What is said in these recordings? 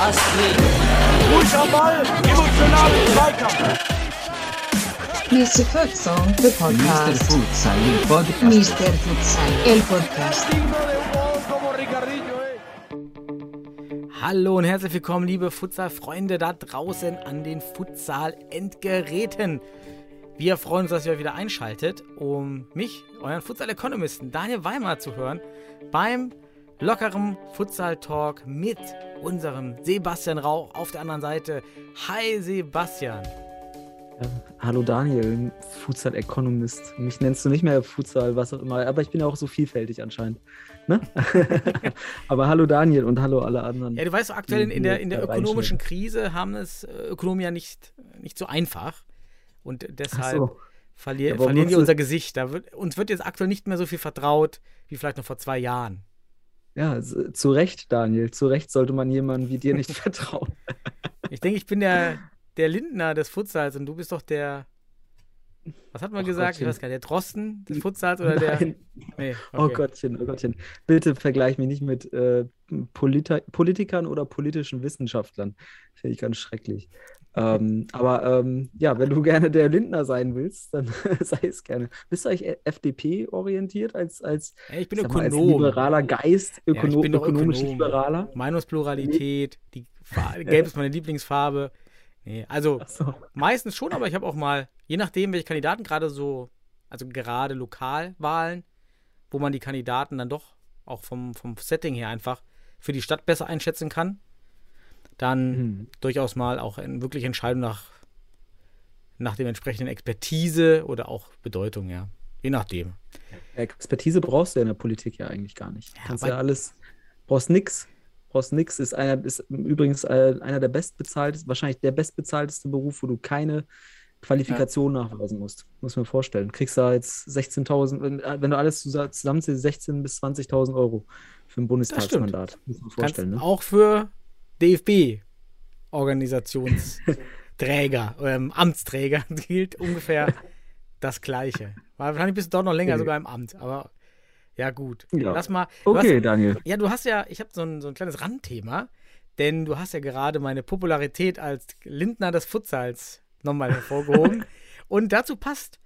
Astrid. Ball, Zweikampf. Mr. Futsal, the Mr. podcast. Futsal, il podcast. Mr. Futsal, el podcast. Hallo und herzlich willkommen, liebe Futsal-Freunde da draußen an den Futsal-Endgeräten. Wir freuen uns, dass ihr euch wieder einschaltet, um mich, euren Futsal-Economisten Daniel Weimar zu hören, beim lockeren Futsal-Talk mit unserem Sebastian Rauch auf der anderen Seite. Hi Sebastian. Hallo Daniel, Futsal Economist. Mich nennst du nicht mehr Futsal, was auch immer, aber ich bin ja auch so vielfältig anscheinend. Ne? aber hallo Daniel und hallo alle anderen. Ja, du weißt, aktuell in, in der, in der ökonomischen. Krise haben es äh, Ökonomen ja nicht, nicht so einfach. Und deshalb so. verlier, Aber verlieren wir unser Gesicht. Da wird, uns wird jetzt aktuell nicht mehr so viel vertraut, wie vielleicht noch vor zwei Jahren. Ja, zu Recht, Daniel. Zu Recht sollte man jemandem wie dir nicht vertrauen. Ich denke, ich bin der, der Lindner des Futsals und du bist doch der. Was hat man Ach gesagt? Ich weiß gar nicht. Der Drosten des Futsals oder der. Nein. Nee, Oh okay. Gottchen, oh Gottchen. Bitte vergleich mich nicht mit äh, Polita Politikern oder politischen Wissenschaftlern. Finde ich ganz schrecklich. Ähm, aber ähm, ja, wenn du gerne der Lindner sein willst, dann sei es gerne. Bist du eigentlich FDP-orientiert als, als, Ey, ich bin sag mal, als liberaler Geist, Ja, ich ökono bin ökonomisch Ökonom. liberaler? Meinungspluralität, die Gelb ist meine Lieblingsfarbe. Nee, also Achso. meistens schon, aber ich habe auch mal, je nachdem, welche Kandidaten gerade so, also gerade Lokalwahlen, wo man die Kandidaten dann doch auch vom, vom Setting her einfach für die Stadt besser einschätzen kann, dann Hm. durchaus mal auch in wirklich Entscheidungen nach, nach dem entsprechenden Expertise oder auch Bedeutung, ja. Je nachdem. Expertise brauchst du ja in der Politik ja eigentlich gar nicht. Ja, Kannst ja alles, brauchst nix. Brauchst nix, ist einer, ist übrigens äh, einer der bestbezahltesten, wahrscheinlich der bestbezahlteste Beruf, wo du keine Qualifikation nachweisen musst. Muss man vorstellen. Kriegst da jetzt 16.000, wenn, äh, wenn du alles zusa- zusammenzählst, 16.000 bis 20.000 Euro für ein Bundestagsmandat. Muss man vorstellen. Ne? auch für DFB-Organisationsträger, ähm, Amtsträger gilt ungefähr das Gleiche. Wahrscheinlich bist du doch noch länger Okay. sogar im Amt, aber ja gut. Ja. Lass mal. Okay, hast, Daniel. ja, du hast ja, ich habe so ein, so ein kleines Randthema, denn du hast ja gerade meine Popularität als Lindner des Futsals nochmal hervorgehoben. Und dazu passt,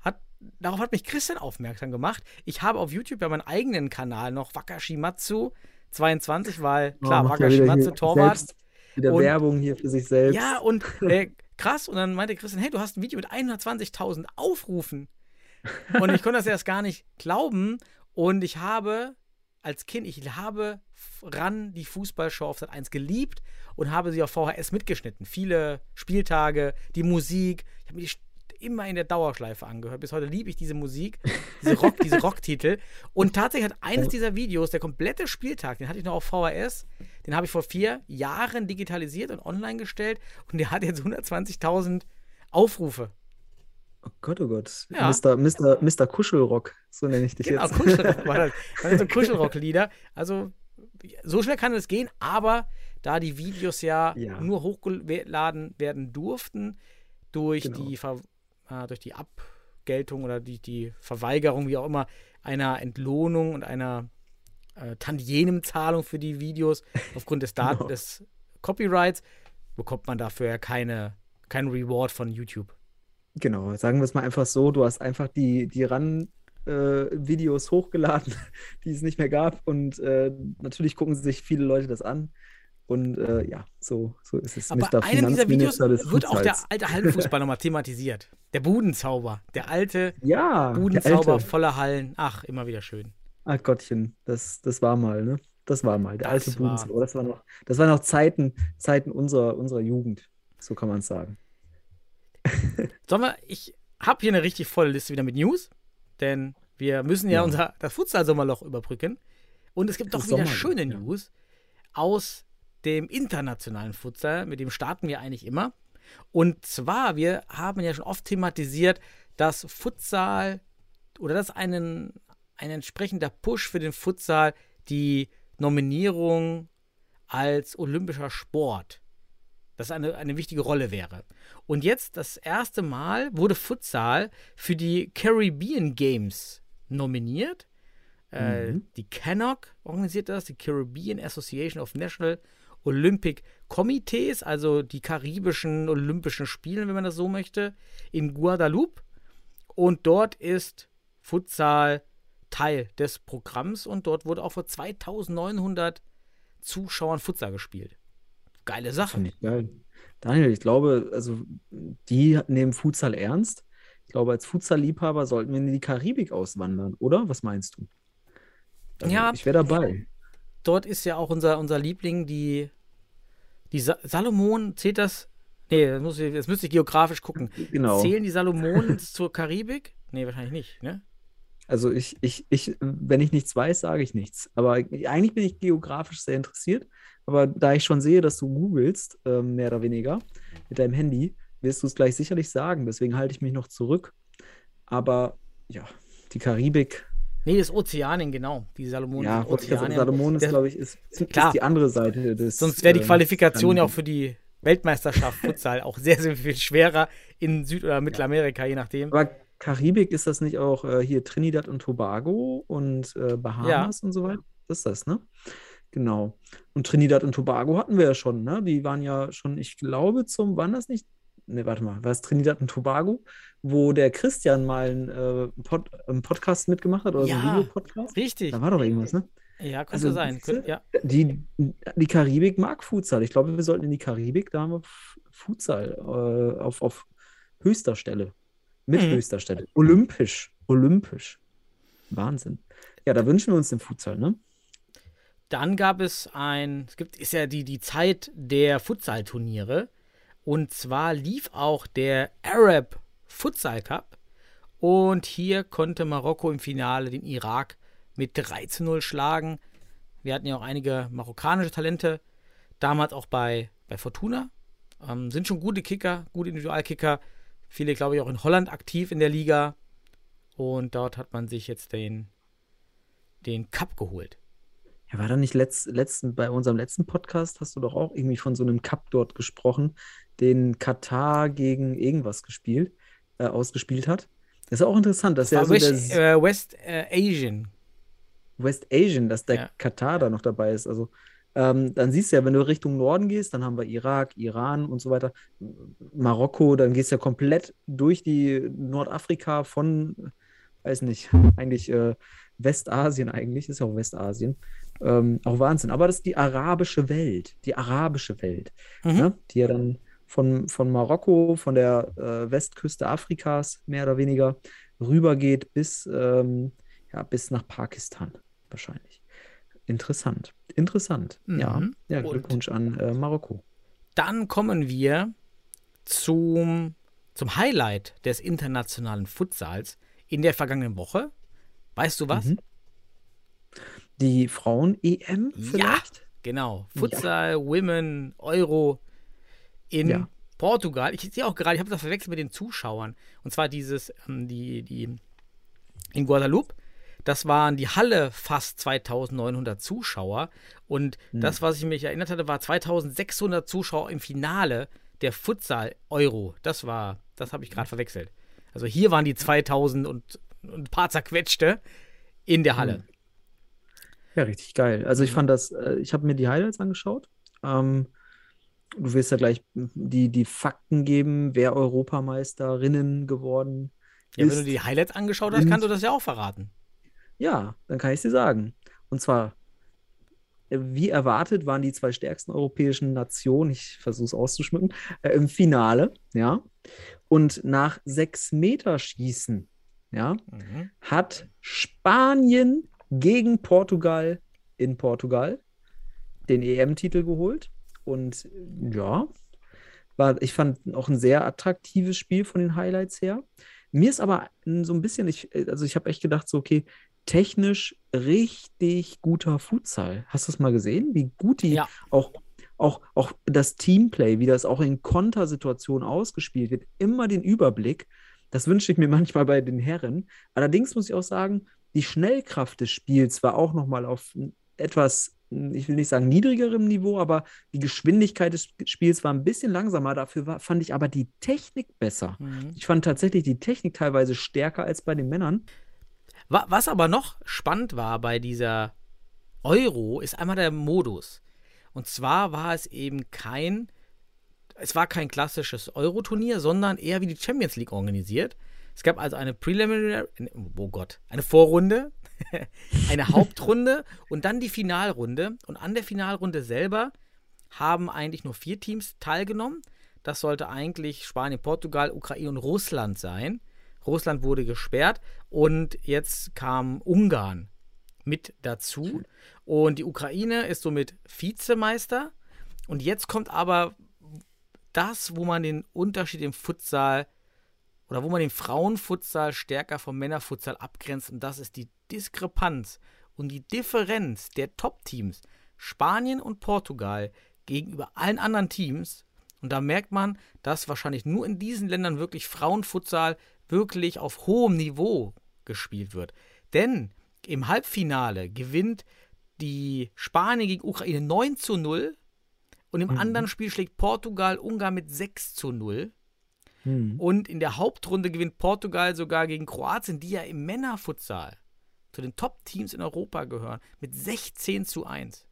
hat, darauf hat mich Christian aufmerksam gemacht. Ich habe auf YouTube ja meinen eigenen Kanal noch Wakashimatsu 22, weil klar, Oh, ja wieder Wakashimatsu Torwart. selbst- Wieder Und- Werbung hier für sich selbst. Ja, und äh, krass. Und dann meinte Christian, hey, du hast ein Video mit 120.000 Aufrufen. Und ich konnte das erst gar nicht glauben. Und ich habe als Kind, ich habe ran die Fußballshow auf Sat 1 geliebt und habe sie auf VHS mitgeschnitten. Viele Spieltage, die Musik. Ich habe mir die immer in der Dauerschleife angehört. Bis heute liebe ich diese Musik, diese, Rock, diese Rocktitel. Und tatsächlich hat eines dieser Videos, der komplette Spieltag, den hatte ich noch auf VHS, den habe ich vor vier Jahren digitalisiert und online gestellt und der hat jetzt 120.000 Aufrufe. Oh Gott, oh Gott. Ja. Mr. Mr. Mr. Kuschelrock, so nenne ich dich Genau, jetzt. Kuschelrock war das. Das sind so Kuschelrock-Lieder. Also, so schnell kann es gehen, aber da die Videos ja, Ja. nur hochgeladen werden durften, durch, Genau. die, Ver äh, durch die Abgeltung oder die, die Verweigerung, wie auch immer, einer Entlohnung und einer äh, Tantiemenzahlung für die Videos aufgrund des, Genau. des Copyrights, bekommt man dafür ja keine, keinen Reward von YouTube. Genau, sagen wir es mal einfach so, du hast einfach die, die RAN-Videos hochgeladen, die es nicht mehr gab und äh, natürlich gucken sich viele Leute das an und äh, ja, so, so ist es. Aber Mr. einem dieser Videos wird auch der alte Hallenfußball nochmal thematisiert. Der Budenzauber. Der alte Ja, Budenzauber alte. voller Hallen. Ach, immer wieder schön. Ach Gottchen, das, das war mal, ne? Das war mal, der Das alte war- Budenzauber. Das war noch, das waren noch Zeiten, Zeiten unserer, unserer Jugend, so kann man es sagen. Sollen wir, ich habe hier eine richtig volle Liste wieder mit News, denn wir müssen ja, Ja. unser das Futsal-Sommerloch überbrücken. Und es gibt doch wieder Sommerloch, schöne ja. News aus dem internationalen Futsal, mit dem starten wir eigentlich immer. Und zwar, wir haben ja schon oft thematisiert, dass Futsal oder dass einen, ein entsprechender Push für den Futsal die Nominierung als olympischer Sport das eine, eine wichtige Rolle wäre. Und jetzt das erste Mal wurde Futsal für die Caribbean Games nominiert. Äh, Mhm. die CANOC organisiert das, die Caribbean Association of National Olympic Committees, also die karibischen Olympischen Spiele, wenn man das so möchte, in Guadeloupe. Und dort ist Futsal Teil des Programms und dort wurde auch vor 2900 Zuschauern Futsal gespielt. Geile Sache. Finde ich geil. Daniel, ich glaube, also die nehmen Futsal ernst. Ich glaube, als Futsal-Liebhaber sollten wir in die Karibik auswandern, oder? Was meinst du? Also, Ja. Ich wäre dabei. Dort ist ja auch unser, unser Liebling, die, die Sa Salomon, zählt das? Nee, das, muss ich, das müsste ich geografisch gucken. Genau. Zählen die Salomonen zur Karibik? Nee, wahrscheinlich nicht, ne? Also ich, ich, ich, wenn ich nichts weiß, sage ich nichts. Aber eigentlich bin ich geografisch sehr interessiert. Aber da ich schon sehe, dass du googelst, ähm, mehr oder weniger, mit deinem Handy, wirst du es gleich sicherlich sagen. Deswegen halte ich mich noch zurück. Aber ja, die Karibik, Nee, das ist Ozeanien, genau. Die Salomonen ja, Ozeanien. Salomon ist, glaube ich, ist, ist Klar. die andere Seite des. Sonst wäre die ähm, Qualifikation ja auch für die Weltmeisterschaft Futsal auch sehr, sehr viel schwerer in Süd- oder Mittelamerika, je nachdem. Aber Karibik ist das nicht auch äh, hier Trinidad und Tobago und äh, Bahamas und so weiter? Das ist das, ne? Genau. Und Trinidad und Tobago hatten wir ja schon, ne? Die waren ja schon, ich glaube, zum, waren das nicht? Ne, warte mal, war es Trinidad und Tobago, wo der Christian mal einen, äh, Pod, einen Podcast mitgemacht hat oder so Ja. einen Videopodcast? Richtig. Da war doch irgendwas, ne? Ja, könnte Also, sein. siehste? Könnt, ja. Die, die Karibik mag Futsal. Ich glaube, wir sollten in die Karibik, da haben wir Futsal äh, auf, auf höchster Stelle. Mit Mhm. höchster Stelle. Olympisch. Olympisch. Wahnsinn. Ja, da wünschen wir uns den Futsal, ne? Dann gab es ein, es gibt, ist ja die, die Zeit der Futsal-Turniere. Und zwar lief auch der Arab Futsal Cup. Und hier konnte Marokko im Finale den Irak mit 3 zu 0 schlagen. Wir hatten ja auch einige marokkanische Talente. Damals auch bei, bei Fortuna. Ähm, sind schon gute Kicker, gute Individualkicker. Viele, glaube ich, auch in Holland aktiv in der Liga. Und dort hat man sich jetzt den, den Cup geholt. Ja, war da nicht letzt, letzten, bei unserem letzten Podcast hast du doch auch irgendwie von so einem Cup dort gesprochen, den Katar gegen irgendwas gespielt, äh, ausgespielt hat. Das ist auch interessant, dass ja so West, der äh, West äh, Asian. West Asian, dass der Ja. Katar da noch dabei ist. Also ähm, dann siehst du ja, wenn du Richtung Norden gehst, dann haben wir Irak, Iran und so weiter, Marokko, dann gehst du ja komplett durch die Nordafrika von, weiß nicht, eigentlich äh, Westasien eigentlich, ist ja auch Westasien. Ähm, auch Wahnsinn. Aber das ist die arabische Welt, die arabische Welt, Mhm. ne? die ja dann von, von Marokko, von der äh, Westküste Afrikas mehr oder weniger rübergeht bis, ähm, ja, bis nach Pakistan wahrscheinlich. Interessant. Interessant. Ja, Mhm. ja, Und- Glückwunsch an äh, Marokko. Dann kommen wir zum, zum Highlight des internationalen Futsals in der vergangenen Woche. Weißt du was? Mhm. Die Frauen-EM Ja, vielleicht? genau. Futsal, Women, Euro in Ja. Portugal. Ich sehe auch gerade, ich habe das verwechselt mit den Zuschauern. Und zwar dieses, ähm, die, die in Guadeloupe. Das waren die Halle fast 2900 Zuschauer. Und Hm. das, was ich mich erinnert hatte, war 2600 Zuschauer im Finale der Futsal Euro. Das war, das habe ich gerade verwechselt. Also hier waren die 2000 und, und ein paar zerquetschte in der Halle. Ja, richtig geil. Also Mhm. ich fand das, äh, ich habe mir die Highlights angeschaut. Ähm, du wirst ja gleich die, die Fakten geben, wer Europameisterinnen geworden Ja, wenn ist. du die Highlights angeschaut hast, kannst du das ja auch verraten. Ja, dann kann ich dir sagen. Und zwar, äh, wie erwartet, waren die zwei stärksten europäischen Nationen, ich versuche es auszuschmücken, äh, im Finale, ja. Und nach sechs Meter Schießen, ja, Mhm. hat Spanien gegen Portugal in Portugal den EM-Titel geholt. Und äh, ja, war, ich fand auch ein sehr attraktives Spiel von den Highlights her. Mir ist aber so ein bisschen, ich, äh, also ich habe echt gedacht, so, okay, technisch richtig guter Futsal. Hast du das mal gesehen? Wie gut die Ja. auch, auch, auch das Teamplay, wie das auch in Kontersituationen ausgespielt wird, immer den Überblick. Das wünsche ich mir manchmal bei den Herren. Allerdings muss ich auch sagen, die Schnellkraft des Spiels war auch nochmal auf etwas ich will nicht sagen niedrigerem Niveau, aber die Geschwindigkeit des Spiels war ein bisschen langsamer. Dafür war, fand ich aber die Technik besser. Mhm. Ich fand tatsächlich die Technik teilweise stärker als bei den Männern. Wa- Was aber noch spannend war bei dieser Euro, ist einmal der Modus. Und zwar war es eben kein, es war kein klassisches Euro-Turnier, sondern eher wie die Champions League organisiert. Es gab also eine Preliminary, oh Gott, eine Vorrunde, eine Hauptrunde und dann die Finalrunde. Und an der Finalrunde selber haben eigentlich nur vier Teams teilgenommen. Das sollte eigentlich Spanien, Portugal, Ukraine und Russland sein. Russland wurde gesperrt und jetzt kam Ungarn mit dazu. Und die Ukraine ist somit Vizemeister. Und jetzt kommt aber das, wo man den Unterschied im Futsal oder wo man den Frauenfutsal stärker vom Männerfutsal abgrenzt. Und das ist die Diskrepanz und die Differenz der Top-Teams Spanien und Portugal gegenüber allen anderen Teams. Und da merkt man, dass wahrscheinlich nur in diesen Ländern wirklich Frauenfutsal wirklich auf hohem Niveau gespielt wird. Denn im Halbfinale gewinnt die Spanien gegen Ukraine 9 zu 0 und im Mhm. anderen Spiel schlägt Portugal Ungarn mit 6 zu 0. Hm. Und in der Hauptrunde gewinnt Portugal sogar gegen Kroatien, die ja im Männerfutsal zu den Top-Teams in Europa gehören, mit 16 zu 1.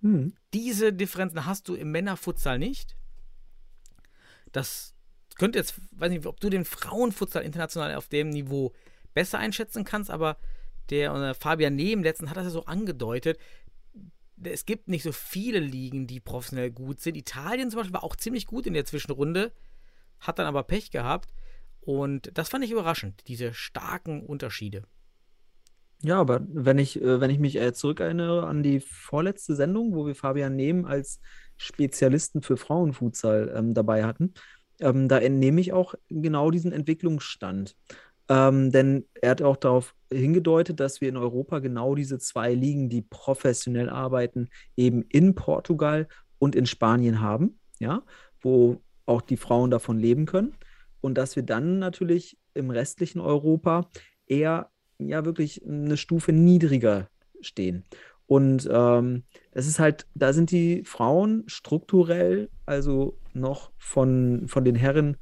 Hm. Diese Differenzen hast du im Männerfutsal nicht. Das könnte jetzt, weiß nicht, ob du den Frauenfutsal international auf dem Niveau besser einschätzen kannst, aber der äh, Fabian Nehm letztens hat das ja so angedeutet. Es gibt nicht so viele Ligen, die professionell gut sind. Italien zum Beispiel war auch ziemlich gut in der Zwischenrunde, hat dann aber Pech gehabt. Und das fand ich überraschend, diese starken Unterschiede. Ja, aber wenn ich, äh, wenn ich mich äh, zurückerinnere an die vorletzte Sendung, wo wir Fabian Nehm als Spezialisten für Frauenfutsal ähm, dabei hatten, ähm, da entnehme ich auch genau diesen Entwicklungsstand. Ähm, denn er hat auch darauf hingedeutet, dass wir in Europa genau diese zwei Ligen, die professionell arbeiten, eben in Portugal und in Spanien haben, ja, wo auch die Frauen davon leben können. Und dass wir dann natürlich im restlichen Europa eher ja wirklich eine Stufe niedriger stehen. Und ähm, das ist halt, da sind die Frauen strukturell also noch von, von den Herren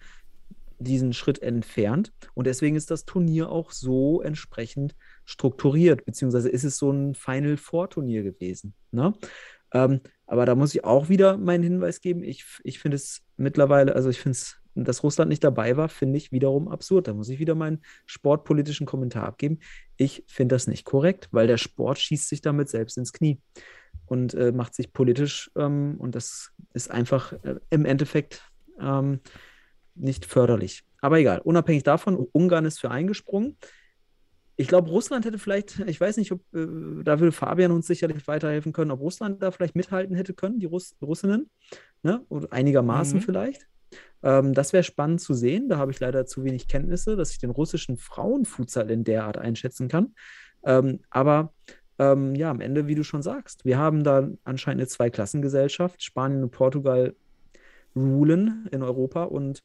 diesen Schritt entfernt. Und deswegen ist das Turnier auch so entsprechend strukturiert, beziehungsweise ist es so ein Final Four Turnier gewesen. Ne? Ähm, aber da muss ich auch wieder meinen Hinweis geben. Ich, ich finde es mittlerweile, also ich finde es, dass Russland nicht dabei war, finde ich wiederum absurd. Da muss ich wieder meinen sportpolitischen Kommentar abgeben. Ich finde das nicht korrekt, weil der Sport schießt sich damit selbst ins Knie und äh, macht sich politisch ähm, und das ist einfach äh, im Endeffekt ähm, nicht förderlich. Aber egal, unabhängig davon, Ungarn ist für eingesprungen. Ich glaube, Russland hätte vielleicht, ich weiß nicht, ob, äh, da würde Fabian uns sicherlich weiterhelfen können, ob Russland da vielleicht mithalten hätte können, die Russ Russinnen, ne? Oder einigermaßen Mhm. vielleicht. Ähm, das wäre spannend zu sehen. Da habe ich leider zu wenig Kenntnisse, dass ich den russischen Frauenfutsal in der Art einschätzen kann. Ähm, aber ähm, ja, am Ende, wie du schon sagst, wir haben da anscheinend eine Zweiklassengesellschaft. Spanien und Portugal rulen in Europa und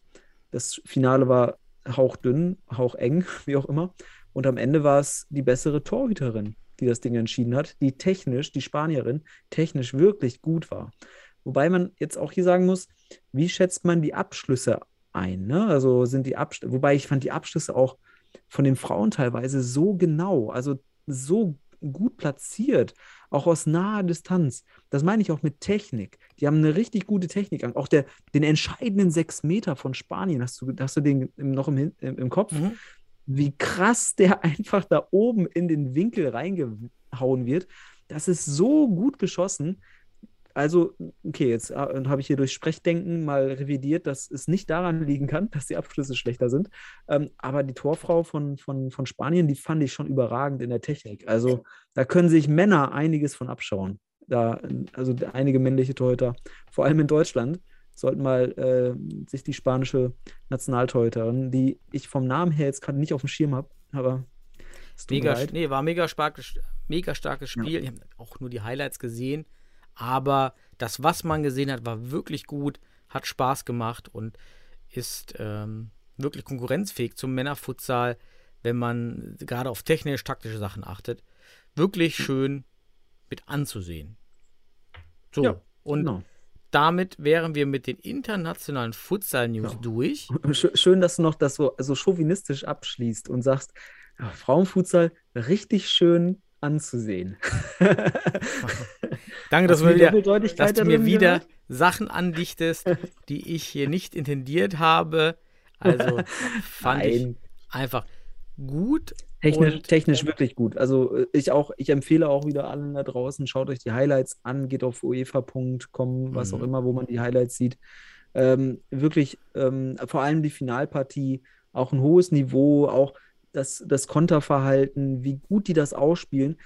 das Finale war hauchdünn, haucheng, wie auch immer. Und am Ende war es die bessere Torhüterin, die das Ding entschieden hat, die technisch, die Spanierin, technisch wirklich gut war. Wobei man jetzt auch hier sagen muss, wie schätzt man die Abschlüsse ein? Ne? Also sind die Abschlüsse, wobei ich fand die Abschlüsse auch von den Frauen teilweise so genau, also so gut platziert, auch aus naher Distanz. Das meine ich auch mit Technik. Die haben eine richtig gute Technik. Auch der, den entscheidenden sechs Meter von Spanien, hast du, hast du den noch im, im, im Kopf? Mhm. wie krass der einfach da oben in den Winkel reingehauen wird. Das ist so gut geschossen. Also, okay, jetzt äh, habe ich hier durch Sprechdenken mal revidiert, dass es nicht daran liegen kann, dass die Abschlüsse schlechter sind. Ähm, aber die Torfrau von, von, von Spanien, die fand ich schon überragend in der Technik. Also, da können sich Männer einiges von abschauen. Da, also einige männliche Torhüter, vor allem in Deutschland, sollten mal äh, sich die spanische Nationaltorhüterin, die ich vom Namen her jetzt gerade nicht auf dem Schirm habe, aber es tut mir Mega, leid. nee, war mega starkes, mega starkes Spiel. Ich habe auch nur die Highlights gesehen. Aber das, was man gesehen hat, war wirklich gut, hat Spaß gemacht und ist ähm, wirklich konkurrenzfähig zum Männerfutsal, wenn man gerade auf technisch-taktische Sachen achtet. Wirklich schön. mit anzusehen. So, Ja, und Genau. damit wären wir mit den internationalen Futsal-News Ja. durch. Sch- Schön, dass du noch das so, so chauvinistisch abschließt und sagst, ja, Frauenfutsal richtig schön anzusehen. Danke, dass mir wieder, dass du mir wieder gehört? Sachen andichtest, die ich hier nicht intendiert habe. Also fand ich Nein, einfach gut. technisch, Und- technisch wirklich gut. Also äh, ich auch, ich empfehle auch wieder allen da draußen, schaut euch die Highlights an, geht auf uefa.com, was auch Mhm. immer, wo man die Highlights sieht. Ähm, wirklich, ähm, vor allem die Finalpartie, auch ein hohes Niveau, auch das, das Konterverhalten, wie gut die das ausspielen.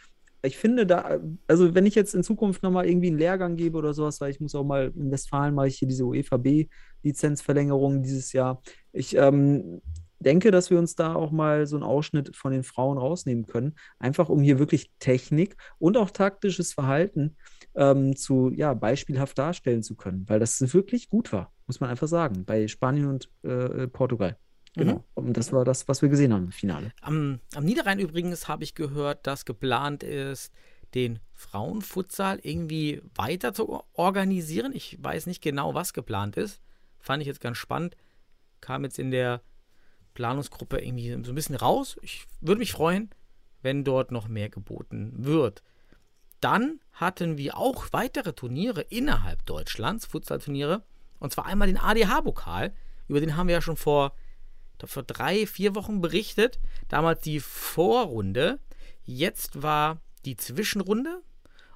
Ich finde da, also wenn ich jetzt in Zukunft nochmal irgendwie einen Lehrgang gebe oder sowas, weil ich muss auch mal in Westfalen mache ich hier diese UEFA B-Lizenzverlängerung dieses Jahr. Ich ähm, denke, dass wir uns da auch mal so einen Ausschnitt von den Frauen rausnehmen können, einfach um hier wirklich Technik und auch taktisches Verhalten ähm, zu, ja, beispielhaft darstellen zu können, weil das wirklich gut war, muss man einfach sagen, bei Spanien und äh, Portugal. Genau. Und das war das, was wir gesehen haben im Finale. Am, am Niederrhein übrigens habe ich gehört, dass geplant ist, den Frauenfutsal irgendwie weiter zu organisieren. Ich weiß nicht genau, was geplant ist. Fand ich jetzt ganz spannend. Kam jetzt in der Planungsgruppe irgendwie so ein bisschen raus. Ich würde mich freuen, wenn dort noch mehr geboten wird. Dann hatten wir auch weitere Turniere innerhalb Deutschlands, Futsal-Turniere. Und zwar einmal den ADH-Pokal. Über den haben wir ja schon vor, vor drei, vier Wochen berichtet. Damals die Vorrunde. Jetzt war die Zwischenrunde.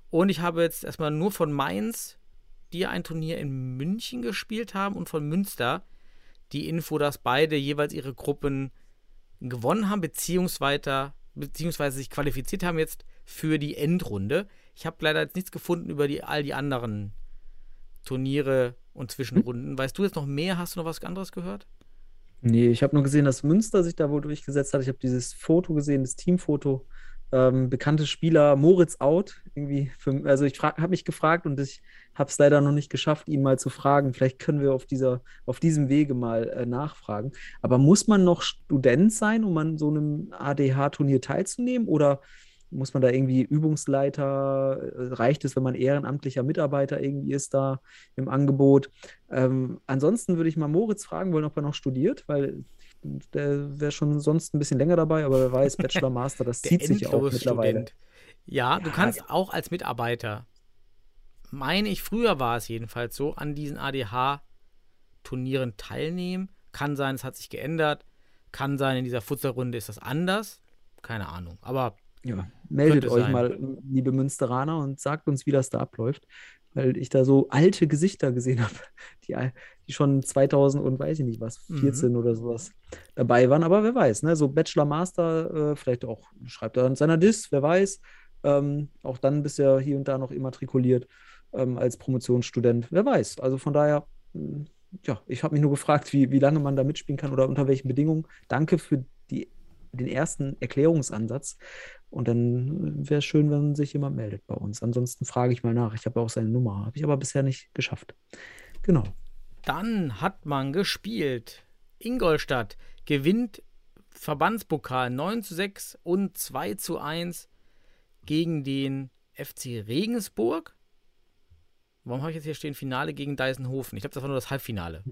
Und ich habe jetzt erstmal nur von Mainz, die ein Turnier in München gespielt haben, und von Münster die Info, dass beide jeweils ihre Gruppen gewonnen haben, beziehungsweise, beziehungsweise sich qualifiziert haben jetzt für die Endrunde. Ich habe leider jetzt nichts gefunden über die, all die anderen Turniere und Zwischenrunden. Weißt du jetzt noch mehr? Hast du noch was anderes gehört? Nee, ich habe nur gesehen, dass Münster sich da wohl durchgesetzt hat. Ich habe dieses Foto gesehen, das Teamfoto. Ähm, bekannte Spieler, Moritz out. Irgendwie für, also ich habe mich gefragt und ich habe es leider noch nicht geschafft, ihn mal zu fragen. Vielleicht können wir auf, dieser, auf diesem Wege mal äh, nachfragen. Aber muss man noch Student sein, um an so einem ADH-Turnier teilzunehmen? Oder muss man da irgendwie Übungsleiter? Äh, Reicht es, wenn man ehrenamtlicher Mitarbeiter irgendwie ist da im Angebot? Ähm, ansonsten würde ich mal Moritz fragen wollen, ob er noch studiert, weil der wäre schon sonst ein bisschen länger dabei, aber wer weiß, Bachelor, Master, das zieht sich auch mittlerweile. Endlosstudent. Ja, du Ja, kannst auch als Mitarbeiter, meine ich, früher war es jedenfalls so, an diesen ADH-Turnieren teilnehmen. Kann sein, es hat sich geändert. Kann sein, in dieser Futsalrunde ist das anders. Keine Ahnung. Aber Ja, meldet euch sein. mal, liebe Münsteraner, und sagt uns, wie das da abläuft, weil ich da so alte Gesichter gesehen habe, die, die schon 2000 und weiß ich nicht was, Mhm. 14 oder sowas dabei waren. Aber wer weiß, ne? So Bachelor, Master, äh, vielleicht auch schreibt er an seiner Dis, wer weiß. Ähm, auch dann bist ja hier und da noch immatrikuliert ähm, als Promotionsstudent, wer weiß. Also von daher, mh, ja, ich habe mich nur gefragt, wie, wie lange man da mitspielen kann oder unter welchen Bedingungen. Danke für die, den ersten Erklärungsansatz. Und dann wäre es schön, wenn sich jemand meldet bei uns. Ansonsten frage ich mal nach. Ich habe auch seine Nummer, habe ich aber bisher nicht geschafft. Genau. dann hat man gespielt. Ingolstadt gewinnt Verbandspokal 9 zu 6 und 2 zu 1 gegen den FC Regensburg. Warum habe ich jetzt hier stehen Finale gegen Deisenhofen? Ich glaube, das war nur das Halbfinale.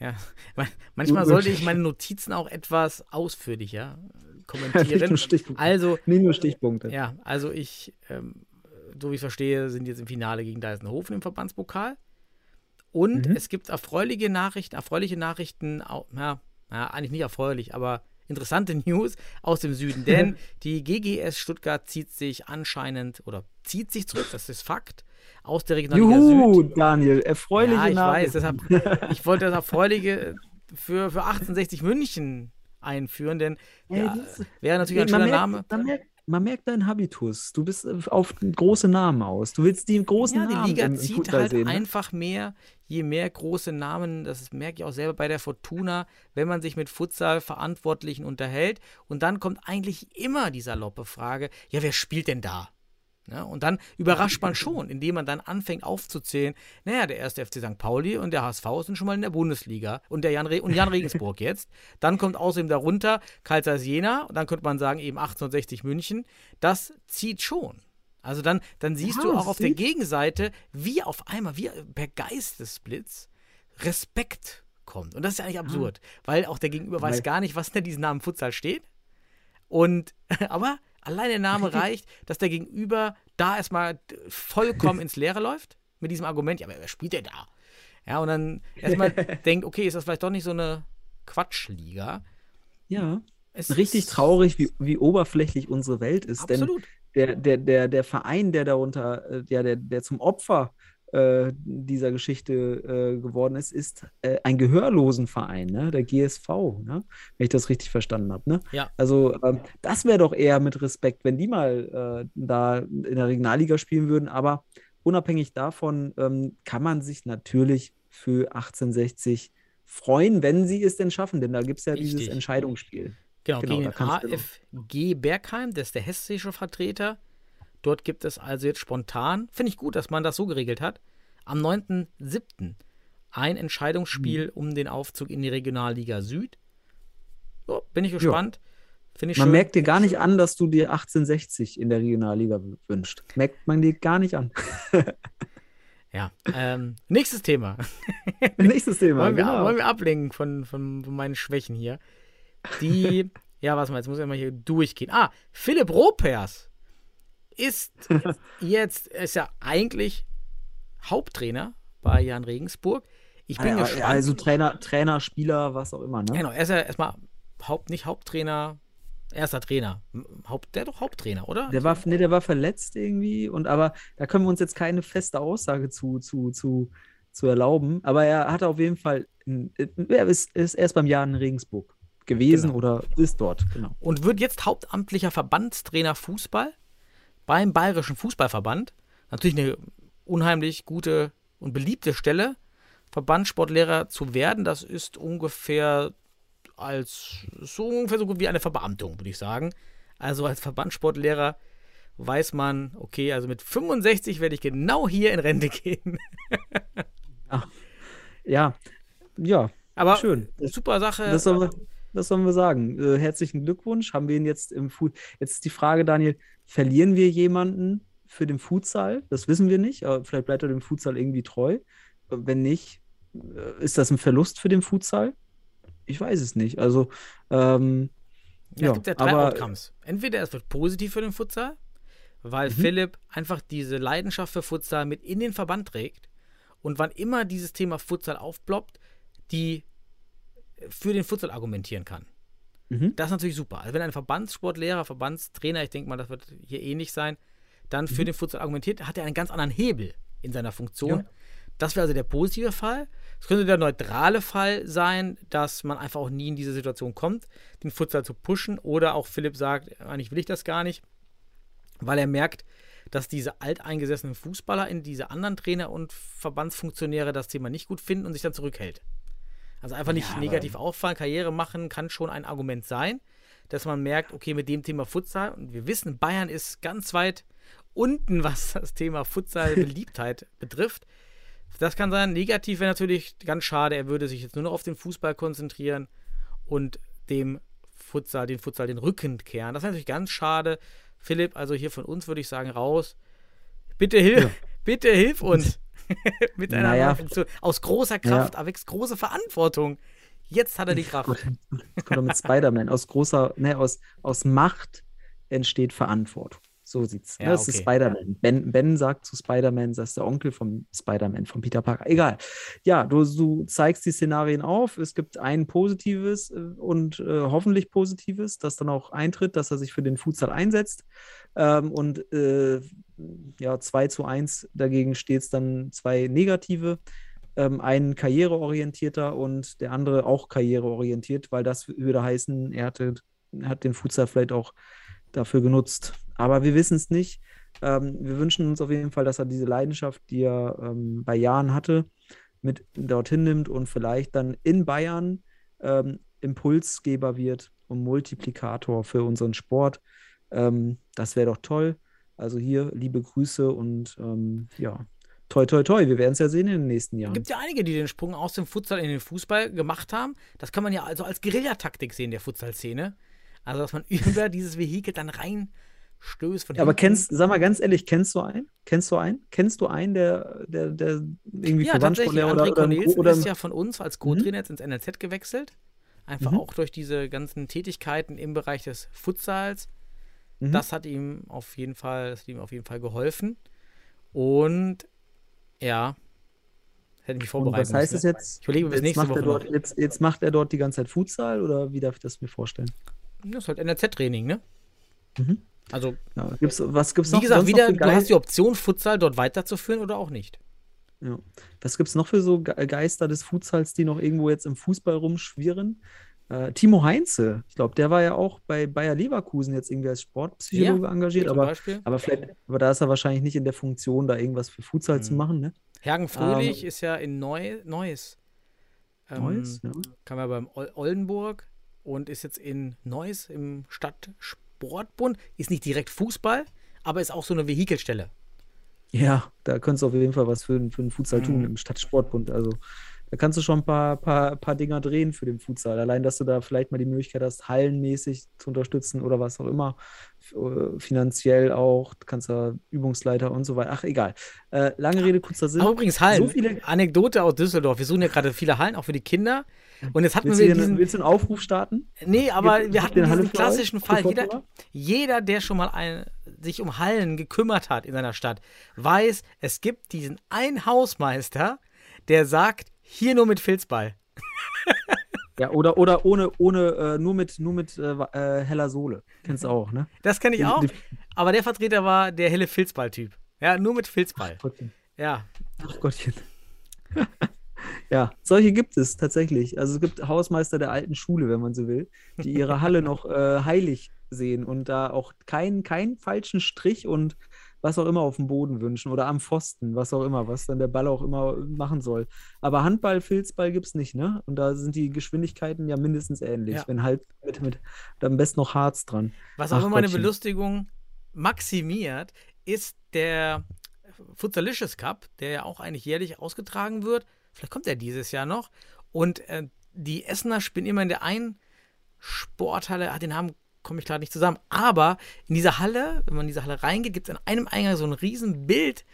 Ja, man- manchmal sollte ich meine Notizen auch etwas ausführlicher Nicht kommentieren. Also, Nicht nur Stichpunkte. ja, also ich, ähm, so wie ich verstehe, sind jetzt im Finale gegen Deisenhofen im Verbandspokal. Und Mhm. es gibt erfreuliche Nachrichten, erfreuliche Nachrichten, au- ja, ja, eigentlich nicht erfreulich, aber interessante News aus dem Süden. Denn die GGS Stuttgart zieht sich anscheinend oder zieht sich zurück, das ist Fakt, aus der Regionalliga Juhu, Süd. Daniel, erfreuliche Ja, ich Nachrichten. weiß, deshalb, ich wollte das Erfreuliche für, für 1860 München einführen, denn Ey, ja, das- wäre natürlich ein schöner merkt, Name. Man, merkt, man merkt deinen Habitus. Du bist äh, auf große Namen aus. Du willst die großen Ja, die Namen Liga im, im zieht Fußball halt sehen. ne? einfach mehr, je mehr große Namen, das merke ich auch selber bei der Fortuna, wenn man sich mit Futsal-Verantwortlichen unterhält. Und dann kommt eigentlich immer die saloppe Frage, ja, wer spielt denn da? Ja, und dann überrascht man schon, indem man dann anfängt aufzuzählen, naja, der erste FC St. Pauli und der HSV sind schon mal in der Bundesliga und der Jan, Re und Jan Regensburg jetzt. Dann kommt außerdem darunter Karl Jena und dann könnte man sagen eben 1860 München. Das zieht schon. Also dann, dann siehst Ja, du auch auf der siehst- Gegenseite, wie auf einmal, wie per Geistesblitz Respekt kommt. Und das ist ja eigentlich absurd, weil auch der Gegenüber weiß gar nicht, was hinter diesem Namen Futsal steht. Und, aber allein der Name reicht, dass der Gegenüber da erstmal vollkommen ins Leere läuft mit diesem Argument, ja, aber wer spielt denn da? Ja, und dann erstmal denkt, okay, ist das vielleicht doch nicht so eine Quatschliga? Ja. Es Richtig ist- traurig, wie, wie oberflächlich unsere Welt ist. Denn Absolut. Der, der, der, der Verein, der darunter, äh, der, der, der zum Opfer äh, dieser Geschichte äh, geworden ist, ist äh, ein gehörlosen Verein, ne? der GSV, ne? wenn ich das richtig verstanden habe. Ne? Ja. Also ähm, das wäre doch eher mit Respekt, wenn die mal äh, da in der Regionalliga spielen würden. Aber unabhängig davon ähm, kann man sich natürlich für 1860 freuen, wenn sie es denn schaffen, denn da gibt es ja dieses Richtig. Entscheidungsspiel. Genau, Genau, gegen den AFG Bergheim, das ist der hessische Vertreter. Dort gibt es also jetzt spontan, finde ich gut, dass man das so geregelt hat, am 9.7. ein Entscheidungsspiel Mhm. um den Aufzug in die Regionalliga Süd. So, bin ich gespannt. Finde ich Man schön. merkt dir gar nicht an, dass du dir 1860 in der Regionalliga w- wünschst. Merkt man dir gar nicht an. ja, ähm, nächstes Thema. Nächstes Thema. wollen, wir, genau. wollen wir ablenken von, von, von meinen Schwächen hier. Die, ja, was mal, jetzt muss ich mal hier durchgehen. Ah, Philipp Ropers ist jetzt, ist ja eigentlich Haupttrainer bei Jan Regensburg. Ich bin Ja, gespannt. Also Trainer, Trainer, Spieler, was auch immer. Ne? genau, er ist ja erstmal Haupt, nicht Haupttrainer, erster Trainer. Haupt, der doch Haupttrainer, oder? Der war, nee, der war verletzt irgendwie. Und aber da können wir uns jetzt keine feste Aussage zu, zu, zu, zu erlauben. Aber er hatte auf jeden Fall, ein- er ist, ist erst beim Jahr in Regensburg gewesen Genau. oder ist dort. Genau. und wird jetzt hauptamtlicher Verbandstrainer Fußball beim Bayerischen Fußballverband. Natürlich eine unheimlich gute und beliebte Stelle, Verbandssportlehrer zu werden. Das ist ungefähr als so ungefähr so gut wie eine Verbeamtung, würde ich sagen. Also als Verbandssportlehrer weiß man, okay, also mit 65 werde ich genau hier in Rente gehen. Ja, ja, Aber schön. super Sache. Das sollen wir, das sollen wir sagen. Äh, herzlichen Glückwunsch. Haben wir ihn jetzt im Food. Jetzt ist die Frage, Daniel, verlieren wir jemanden für den Futsal? Das wissen wir nicht. Aber vielleicht bleibt er dem Futsal irgendwie treu. Wenn nicht, äh, ist das ein Verlust für den Futsal? Ich weiß es nicht. Also, ähm, Ja, ja, es gibt ja drei aber Outcomes. Entweder es wird positiv für den Futsal, weil Mhm. Philipp einfach diese Leidenschaft für Futsal mit in den Verband trägt und wann immer dieses Thema Futsal aufploppt, die für den Futsal argumentieren kann. Mhm. Das ist natürlich super. Also wenn ein Verbandssportlehrer, Verbandstrainer, ich denke mal, das wird hier ähnlich sein, dann für den Futsal argumentiert, hat er einen ganz anderen Hebel in seiner Funktion. Ja. Das wäre also der positive Fall. Es könnte der neutrale Fall sein, dass man einfach auch nie in diese Situation kommt, den Futsal zu pushen. Oder auch Philipp sagt, eigentlich will ich das gar nicht, weil er merkt, dass diese alteingesessenen Fußballer in diese anderen Trainer und Verbandsfunktionäre das Thema nicht gut finden und sich dann zurückhält. Also einfach nicht Ja, negativ auffallen, Karriere machen kann schon ein Argument sein, dass man merkt, okay, mit dem Thema Futsal, und wir wissen, Bayern ist ganz weit unten, was das Thema Futsal-Beliebtheit betrifft. Das kann sein. Negativ wäre natürlich ganz schade, er würde sich jetzt nur noch auf den Fußball konzentrieren und dem Futsal, den Futsal den Rücken kehren. Das ist natürlich ganz schade. Philipp, also hier von uns würde ich sagen, raus. Bitte hilf, bitte hilf uns mit einer Naja. Funktion. Aus großer Kraft erwächst große Verantwortung. Jetzt hat er die Kraft. Doch mit Spider-Man. Aus großer, ne, aus, aus Macht entsteht Verantwortung. So sieht's. Ja, ne? Das ist okay. Spider-Man. Ben, ben sagt zu Spider-Man, das ist der Onkel vom Spider-Man, von Peter Parker. Egal. Ja, du, du zeigst die Szenarien auf. Es gibt ein positives äh, und äh, hoffentlich positives, das dann auch eintritt, dass er sich für den Futsal einsetzt. Ähm, und äh, ja, 2 zu 1 dagegen steht es dann zwei negative. Ähm, ein karriereorientierter und der andere auch karriereorientiert, weil das würde heißen, er hatte, hat den Futsal vielleicht auch dafür genutzt. Aber wir wissen es nicht. Ähm, wir wünschen uns auf jeden Fall, dass er diese Leidenschaft, die er ähm, bei Jahren hatte, mit dorthin nimmt und vielleicht dann in Bayern ähm, Impulsgeber wird und Multiplikator für unseren Sport. Ähm, das wäre doch toll. Also hier liebe Grüße und ähm, ja, toi, toi, toi. Wir werden es ja sehen in den nächsten Es Jahren. gibt ja einige, die den Sprung aus dem Futsal in den Fußball gemacht haben. Das kann man ja also als Guerillataktik sehen, der Futsal-Szene. Also, dass man über dieses Vehikel dann rein stößt von Ja, aber kennst, sag mal ganz ehrlich, kennst du einen? Kennst du einen? Kennst du einen, der, der, der irgendwie Ja, tatsächlich. oder, André oder, oder, Cornelsen oder ist ja von uns als Co-Trainer jetzt ins NLZ gewechselt. Einfach Mhm. auch durch diese ganzen Tätigkeiten im Bereich des Futsals. Mhm. Das hat ihm auf jeden Fall, das hat ihm auf jeden Fall geholfen. Und ja, hätte mich Und vorbereitet. was heißt es jetzt? Ich überlege bis jetzt nächste macht er Woche. dort, jetzt, jetzt macht er dort die ganze Zeit Futsal oder wie darf ich das mir vorstellen? Das ist halt NLZ-Training, ne? Mhm. Also, Ja, gibt's, was gibt's wie noch? gesagt, sonst noch wieder, du hast die Option, Futsal dort weiterzuführen oder auch nicht. Ja. Was gibt es noch für so Ge- Geister des Futsals, die noch irgendwo jetzt im Fußball rumschwirren? Äh, Timo Heinze, ich glaube, der war ja auch bei Bayer Leverkusen jetzt irgendwie als Sportpsychologe engagiert, Zum aber, aber vielleicht, aber da ist er wahrscheinlich nicht in der Funktion, da irgendwas für Futsal zu Mhm. machen, ne? Hergen Fröhlich Ähm, ist ja in Neu Neuss. Ähm, Neues, ja. kam ja beim Ol Oldenburg und ist jetzt in Neuss im Stadtsportbund. Ist nicht direkt Fußball, aber ist auch so eine Vehikelstelle. Ja, da könntest du auf jeden Fall was für, für den Futsal tun Mhm. im Stadtsportbund. Also da kannst du schon ein paar, paar, paar Dinger drehen für den Futsal. Allein, dass du da vielleicht mal die Möglichkeit hast, hallenmäßig zu unterstützen oder was auch immer. Äh, Finanziell auch, du kannst da Übungsleiter und so weiter. Ach, egal. Äh, lange Rede, kurzer Sinn. Aber übrigens Hallen. So viele- Anekdote aus Düsseldorf. Wir suchen ja gerade viele Hallen, auch für die Kinder. Und jetzt hatten Willst wir du, diesen. willst du einen Aufruf starten? Nee, aber Gibt- wir hatten den diesen euch, klassischen für Fall. Jeder, jeder, der schon mal ein, sich um Hallen gekümmert hat in seiner Stadt, weiß, es gibt diesen einen Hausmeister, der sagt, hier nur mit Filzball. Ja, oder, oder ohne, ohne, äh, nur mit, nur mit äh, äh, heller Sohle. Kennst du auch, ne? Das kenne ich auch. Aber der Vertreter war der helle Filzball-Typ. Ja, nur mit Filzball. Gottchen. Ja. Ach Gottchen. Ja, solche gibt es tatsächlich. Also es gibt Hausmeister der alten Schule, wenn man so will, die ihre Halle noch äh, heilig sehen und da auch keinen keinen falschen Strich und was auch immer auf dem Boden wünschen oder am Pfosten, was auch immer, was dann der Ball auch immer machen soll. Aber Handball, Filzball gibt es nicht, ne? Und da sind die Geschwindigkeiten ja mindestens ähnlich. Ja. Wenn halt mit, mit am besten noch Harz dran. Was auch Ach immer meine Gottchen. Belustigung maximiert, ist der Futsalicious Cup, der ja auch eigentlich jährlich ausgetragen wird. Vielleicht kommt er dieses Jahr noch. Und äh, die Essener spielen immer in der einen Sporthalle, ah, den Namen komme ich gerade nicht zusammen. Aber in dieser Halle, wenn man in diese Halle reingeht, gibt es an einem Eingang so ein riesen Bild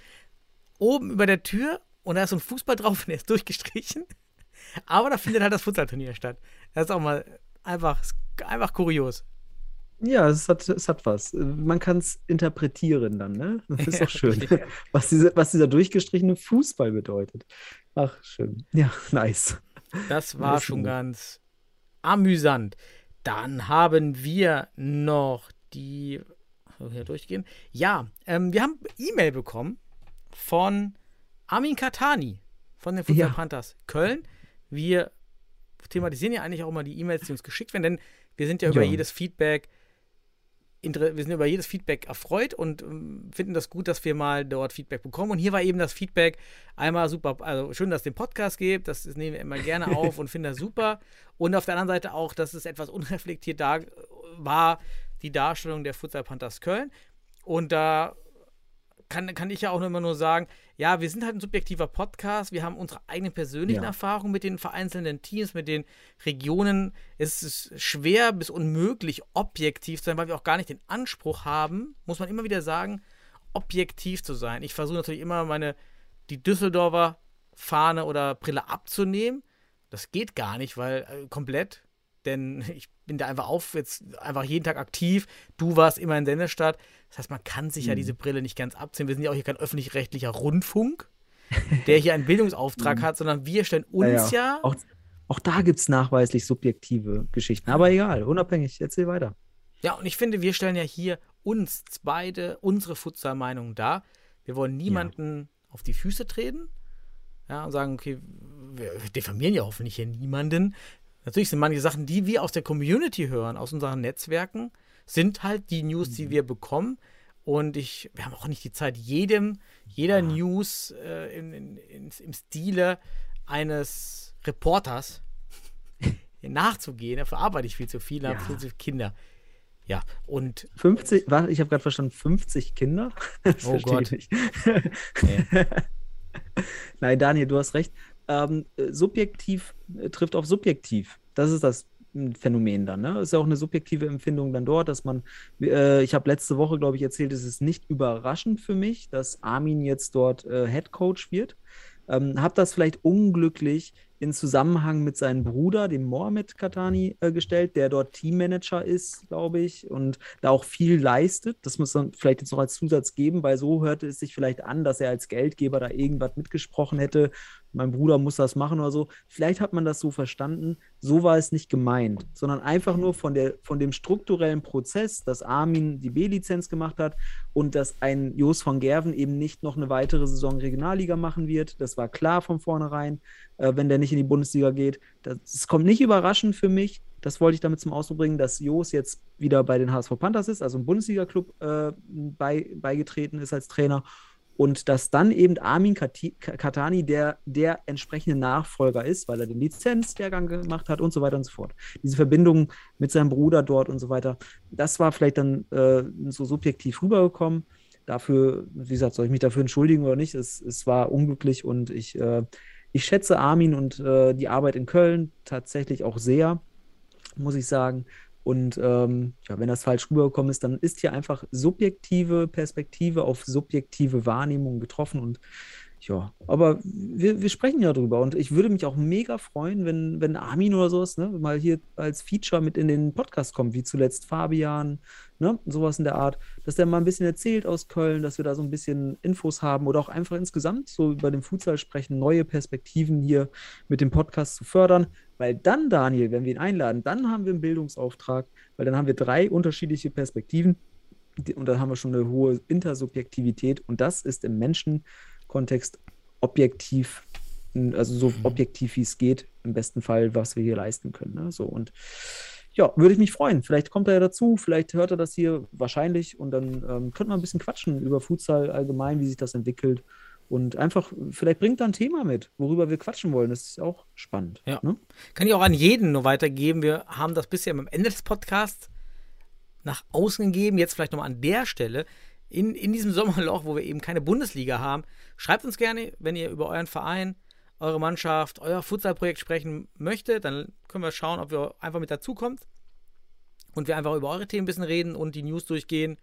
oben über der Tür und da ist so ein Fußball drauf und der ist durchgestrichen. Aber da findet halt das Futsalturnier statt. Das ist auch mal einfach, einfach kurios. Ja, es hat, es hat was. Man kann es interpretieren dann, ne? Das ist doch schön. Was, diese, was dieser durchgestrichene Fußball bedeutet. Ach, schön. Ja, nice. Das war ist schon gut. ganz amüsant. Dann haben wir noch die. Hier durchgehen. Ja, ähm, wir haben E-Mail bekommen von Armin Katani von den Futsal Ja. Panthers Köln. Wir thematisieren ja eigentlich auch immer die E-Mails, die uns geschickt werden, denn wir sind ja über Ja. jedes Feedback wir sind über jedes Feedback erfreut und ähm, finden das gut, dass wir mal dort Feedback bekommen. Und hier war eben das Feedback einmal super, also schön, dass es den Podcast gibt, das, das nehmen wir immer gerne auf und finden das super. Und auf der anderen Seite auch, dass es etwas unreflektiert da war, die Darstellung der Futsal Panthers Köln. Und da kann, kann ich ja auch immer nur sagen, ja, wir sind halt ein subjektiver Podcast, wir haben unsere eigenen persönlichen Ja. Erfahrungen mit den vereinzelten Teams, mit den Regionen. Es ist schwer bis unmöglich objektiv zu sein, weil wir auch gar nicht den Anspruch haben, muss man immer wieder sagen, objektiv zu sein. Ich versuche natürlich immer meine, die Düsseldorfer Fahne oder Brille abzunehmen. Das geht gar nicht, weil äh, komplett, denn ich bin da einfach auf, jetzt einfach jeden Tag aktiv. Du warst immer in Sendestadt. Das heißt, man kann sich ja Mhm. diese Brille nicht ganz abziehen. Wir sind ja auch hier kein öffentlich-rechtlicher Rundfunk, der hier einen Bildungsauftrag hat, sondern wir stellen uns ja, Mhm. Auch, auch da gibt es nachweislich subjektive Geschichten. Aber egal, unabhängig. Erzähl weiter. Ja, und ich finde, wir stellen ja hier uns beide unsere Futsal-Meinung dar. Wir wollen niemanden auf die Füße treten. Ja, und sagen, okay, wir diffamieren ja hoffentlich hier niemanden. Natürlich sind manche Sachen, die wir aus der Community hören, aus unseren Netzwerken, sind halt die News, die wir bekommen. Und ich, wir haben auch nicht die Zeit, jedem, jeder News äh, in, in, in, im Stile eines Reporters nachzugehen. Dafür arbeite ich viel zu viel, habe Ja. viel zu viele Kinder. Ja, und 50, warte, ich habe gerade verstanden, 50 Kinder? Das Oh Gott. ich nicht. Nein, Daniel, du hast recht. Ähm, äh, subjektiv äh, trifft auf subjektiv. Das ist das ein Phänomen dann. Ne? Ist ja auch eine subjektive Empfindung dann dort, dass man, äh, ich habe letzte Woche, glaube ich, erzählt, es ist nicht überraschend für mich, dass Armin jetzt dort äh, Head Coach wird. Ähm, habe das vielleicht unglücklich in Zusammenhang mit seinem Bruder, dem Mohamed Katani, äh, gestellt, der dort Teammanager ist, glaube ich, und da auch viel leistet. Das muss man vielleicht jetzt noch als Zusatz geben, weil so hörte es sich vielleicht an, dass er als Geldgeber da irgendwas mitgesprochen hätte. Mein Bruder muss das machen oder so. Vielleicht hat man das so verstanden. So war es nicht gemeint, sondern einfach nur von, der, von dem strukturellen Prozess, dass Armin die B-Lizenz gemacht hat und dass ein Jos von Gerven eben nicht noch eine weitere Saison Regionalliga machen wird. Das war klar von vornherein äh, wenn der nicht in die Bundesliga geht. Das, kommt nicht überraschend für mich. Das wollte ich damit zum Ausdruck bringen, dass Jos jetzt wieder bei den HSV Panthers ist, also ein Bundesliga-Club äh, bei, beigetreten ist als Trainer. Und dass dann eben Armin Katani der, der entsprechende Nachfolger ist, weil er den Lizenzlehrgang gemacht hat und so weiter und so fort. Diese Verbindung mit seinem Bruder dort und so weiter, das war vielleicht dann äh, so subjektiv rübergekommen. Dafür, wie gesagt, soll ich mich dafür entschuldigen oder nicht? Es, es war unglücklich und ich äh, ich schätze Armin und äh, die Arbeit in Köln tatsächlich auch sehr, muss ich sagen. Und ähm, ja, wenn das falsch rübergekommen ist, dann ist hier einfach subjektive Perspektive auf subjektive Wahrnehmung getroffen. Und ja, aber wir, wir sprechen ja drüber und ich würde mich auch mega freuen, wenn, wenn Armin oder sowas ne, mal hier als Feature mit in den Podcast kommt, wie zuletzt Fabian, ne, sowas in der Art, dass der mal ein bisschen erzählt aus Köln, dass wir da so ein bisschen Infos haben oder auch einfach insgesamt so über den Futsal sprechen, neue Perspektiven hier mit dem Podcast zu fördern, weil dann, Daniel, wenn wir ihn einladen, dann haben wir einen Bildungsauftrag, weil dann haben wir drei unterschiedliche Perspektiven und dann haben wir schon eine hohe Intersubjektivität und das ist im Menschen Kontext objektiv, also so mhm. objektiv wie es geht, im besten Fall, was wir hier leisten können. Ne? So und ja, würde ich mich freuen. Vielleicht kommt er ja dazu, vielleicht hört er das hier wahrscheinlich und dann ähm, könnten wir ein bisschen quatschen über Futsal allgemein, wie sich das entwickelt. Und einfach, vielleicht bringt er ein Thema mit, worüber wir quatschen wollen. Das ist auch spannend. Ja. Ne? Kann ich auch an jeden nur weitergeben. Wir haben das bisher am Ende des Podcasts nach außen gegeben. Jetzt vielleicht nochmal an der Stelle in, in diesem Sommerloch, wo wir eben keine Bundesliga haben, schreibt uns gerne, wenn ihr über euren Verein, eure Mannschaft, euer Futsalprojekt sprechen möchtet. Dann können wir schauen, ob ihr einfach mit dazukommt und wir einfach über eure Themen ein bisschen reden und die News durchgehen.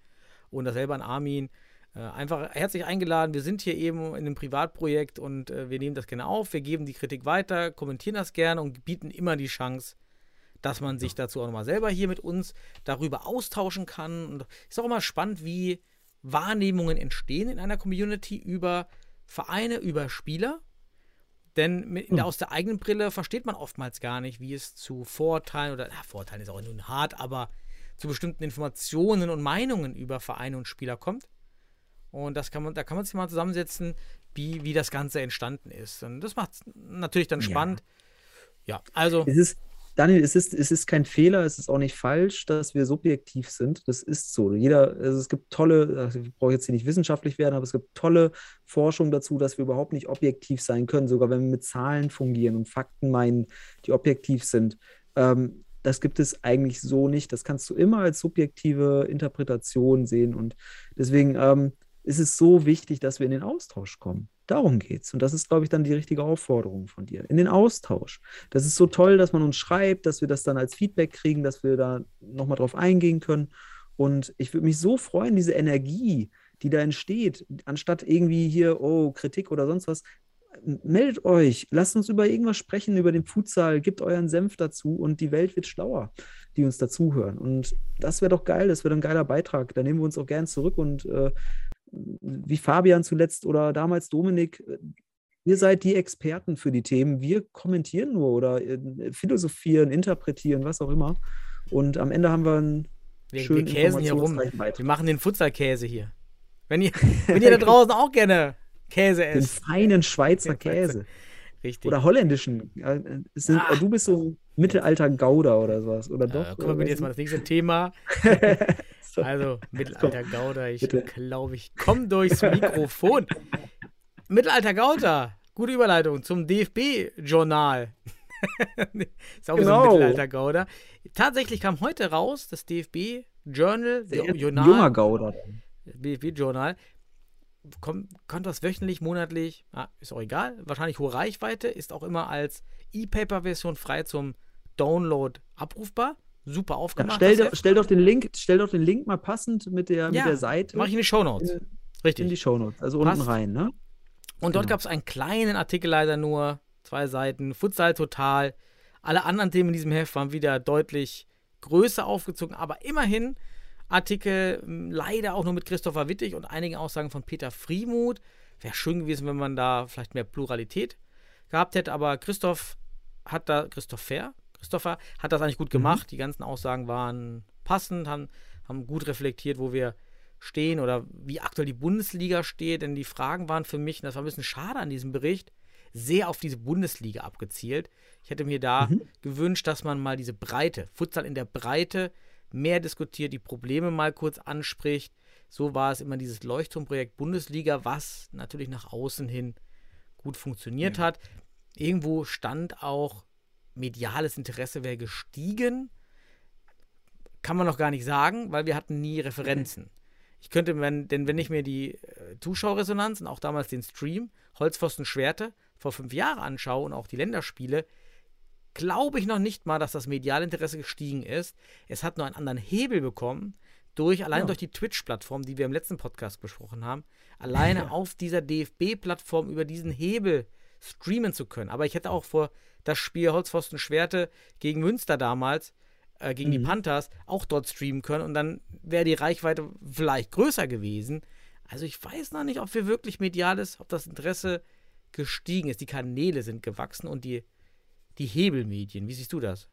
Und dasselbe an Armin. Äh, einfach herzlich eingeladen. Wir sind hier eben in einem Privatprojekt und äh, wir nehmen das gerne auf. Wir geben die Kritik weiter, kommentieren das gerne und bieten immer die Chance, dass man sich dazu auch nochmal selber hier mit uns darüber austauschen kann. Und ist auch immer spannend, wie Wahrnehmungen entstehen in einer Community über Vereine, über Spieler. Denn mit, hm. aus der eigenen Brille versteht man oftmals gar nicht, wie es zu Vorteilen oder, na, Vorteilen ist auch nun hart, aber zu bestimmten Informationen und Meinungen über Vereine und Spieler kommt. Und das kann man, da kann man sich mal zusammensetzen, wie, wie das Ganze entstanden ist. Und das macht es natürlich dann spannend. Ja, ja also. Es ist, Daniel, es ist, es ist kein Fehler, es ist auch nicht falsch, dass wir subjektiv sind. Das ist so. Jeder, also es gibt tolle, also ich brauche jetzt hier nicht wissenschaftlich werden, aber es gibt tolle Forschung dazu, dass wir überhaupt nicht objektiv sein können, sogar wenn wir mit Zahlen fungieren und Fakten meinen, die objektiv sind. Ähm, das gibt es eigentlich so nicht. Das kannst du immer als subjektive Interpretation sehen. Und deswegen ähm, ist es so wichtig, dass wir in den Austausch kommen. Darum geht's. Und das ist, glaube ich, dann die richtige Aufforderung von dir. In den Austausch. Das ist so toll, dass man uns schreibt, dass wir das dann als Feedback kriegen, dass wir da nochmal drauf eingehen können. Und ich würde mich so freuen, diese Energie, die da entsteht, anstatt irgendwie hier, oh, Kritik oder sonst was, meldet euch, lasst uns über irgendwas sprechen, über den Futsal, gebt euren Senf dazu und die Welt wird schlauer, die uns dazuhören. Und das wäre doch geil, das wäre ein geiler Beitrag. Da nehmen wir uns auch gern zurück und äh, wie Fabian zuletzt oder damals Dominik, ihr seid die Experten für die Themen. Wir kommentieren nur oder äh, philosophieren, interpretieren, was auch immer. Und am Ende haben wir einen wir, schönen wir käsen hier rum. Wir machen den Futsalkäse hier. Wenn ihr, wenn ihr da draußen auch gerne Käse esst. Den feinen Schweizer Käse. Richtig. Oder holländischen. Sind, ah. Du bist so Mittelalter Gouda oder sowas. Oder doch? Äh, kommen wir jetzt mal das nächste Thema. Also, Mittelalter Gauder, ich glaube, ich komme durchs Mikrofon. Mittelalter Gauder, gute Überleitung zum DFB-Journal. ist auch genau. so ein Mittelalter Gauder. Tatsächlich kam heute raus, das DFB-Journal, Journal. Junger Gauder. DFB-Journal. Kommt, kommt das wöchentlich, monatlich? Ah, ist auch egal. Wahrscheinlich hohe Reichweite. Ist auch immer als E-Paper-Version frei zum Download abrufbar. Super Ja, aufgemacht. stell, das doch, Heft. stell, doch den Link, stell doch den Link mal passend mit der, mit Ja, der Seite Mach ich in die Shownotes. in, in Richtig. die Shownotes, also Passt. unten rein, ne? Und dort Genau. gab es einen kleinen Artikel leider nur, zwei Seiten, Futsal total. Alle anderen Themen in diesem Heft waren wieder deutlich größer aufgezogen, aber immerhin Artikel m, leider auch nur mit Christopher Wittig und einigen Aussagen von Peter Friemuth. Wäre schön gewesen, wenn man da vielleicht mehr Pluralität gehabt hätte, aber Christoph hat da, Christopher, Christopher hat das eigentlich gut gemacht. Die ganzen Aussagen waren passend, haben, haben gut reflektiert, wo wir stehen oder wie aktuell die Bundesliga steht, denn die Fragen waren für mich, und das war ein bisschen schade an diesem Bericht, sehr auf diese Bundesliga abgezielt. Ich hätte mir da gewünscht, dass man mal diese Breite, Futsal in der Breite, mehr diskutiert, die Probleme mal kurz anspricht. So war es immer dieses Leuchtturmprojekt Bundesliga, was natürlich nach außen hin gut funktioniert hat. Irgendwo stand auch, mediales Interesse wäre gestiegen. Kann man noch gar nicht sagen, weil wir hatten nie Referenzen. Ich könnte, wenn, denn wenn ich mir die äh, Zuschauerresonanz und auch damals den Stream Holzpfosten Schwerte vor fünf Jahren anschaue und auch die Länderspiele, glaube ich noch nicht mal, dass das mediale Interesse gestiegen ist. Es hat nur einen anderen Hebel bekommen, durch, allein Ja. durch die Twitch-Plattform, die wir im letzten Podcast besprochen haben, alleine auf dieser DFB-Plattform über diesen Hebel streamen zu können. Aber ich hätte auch vor das Spiel Holzpfosten Schwerte gegen Münster damals, äh, gegen die Panthers, auch dort streamen können und dann wäre die Reichweite vielleicht größer gewesen. Also ich weiß noch nicht, ob wir wirklich mediales, ob das Interesse gestiegen ist. Die Kanäle sind gewachsen und die, die Hebelmedien. Wie siehst du das?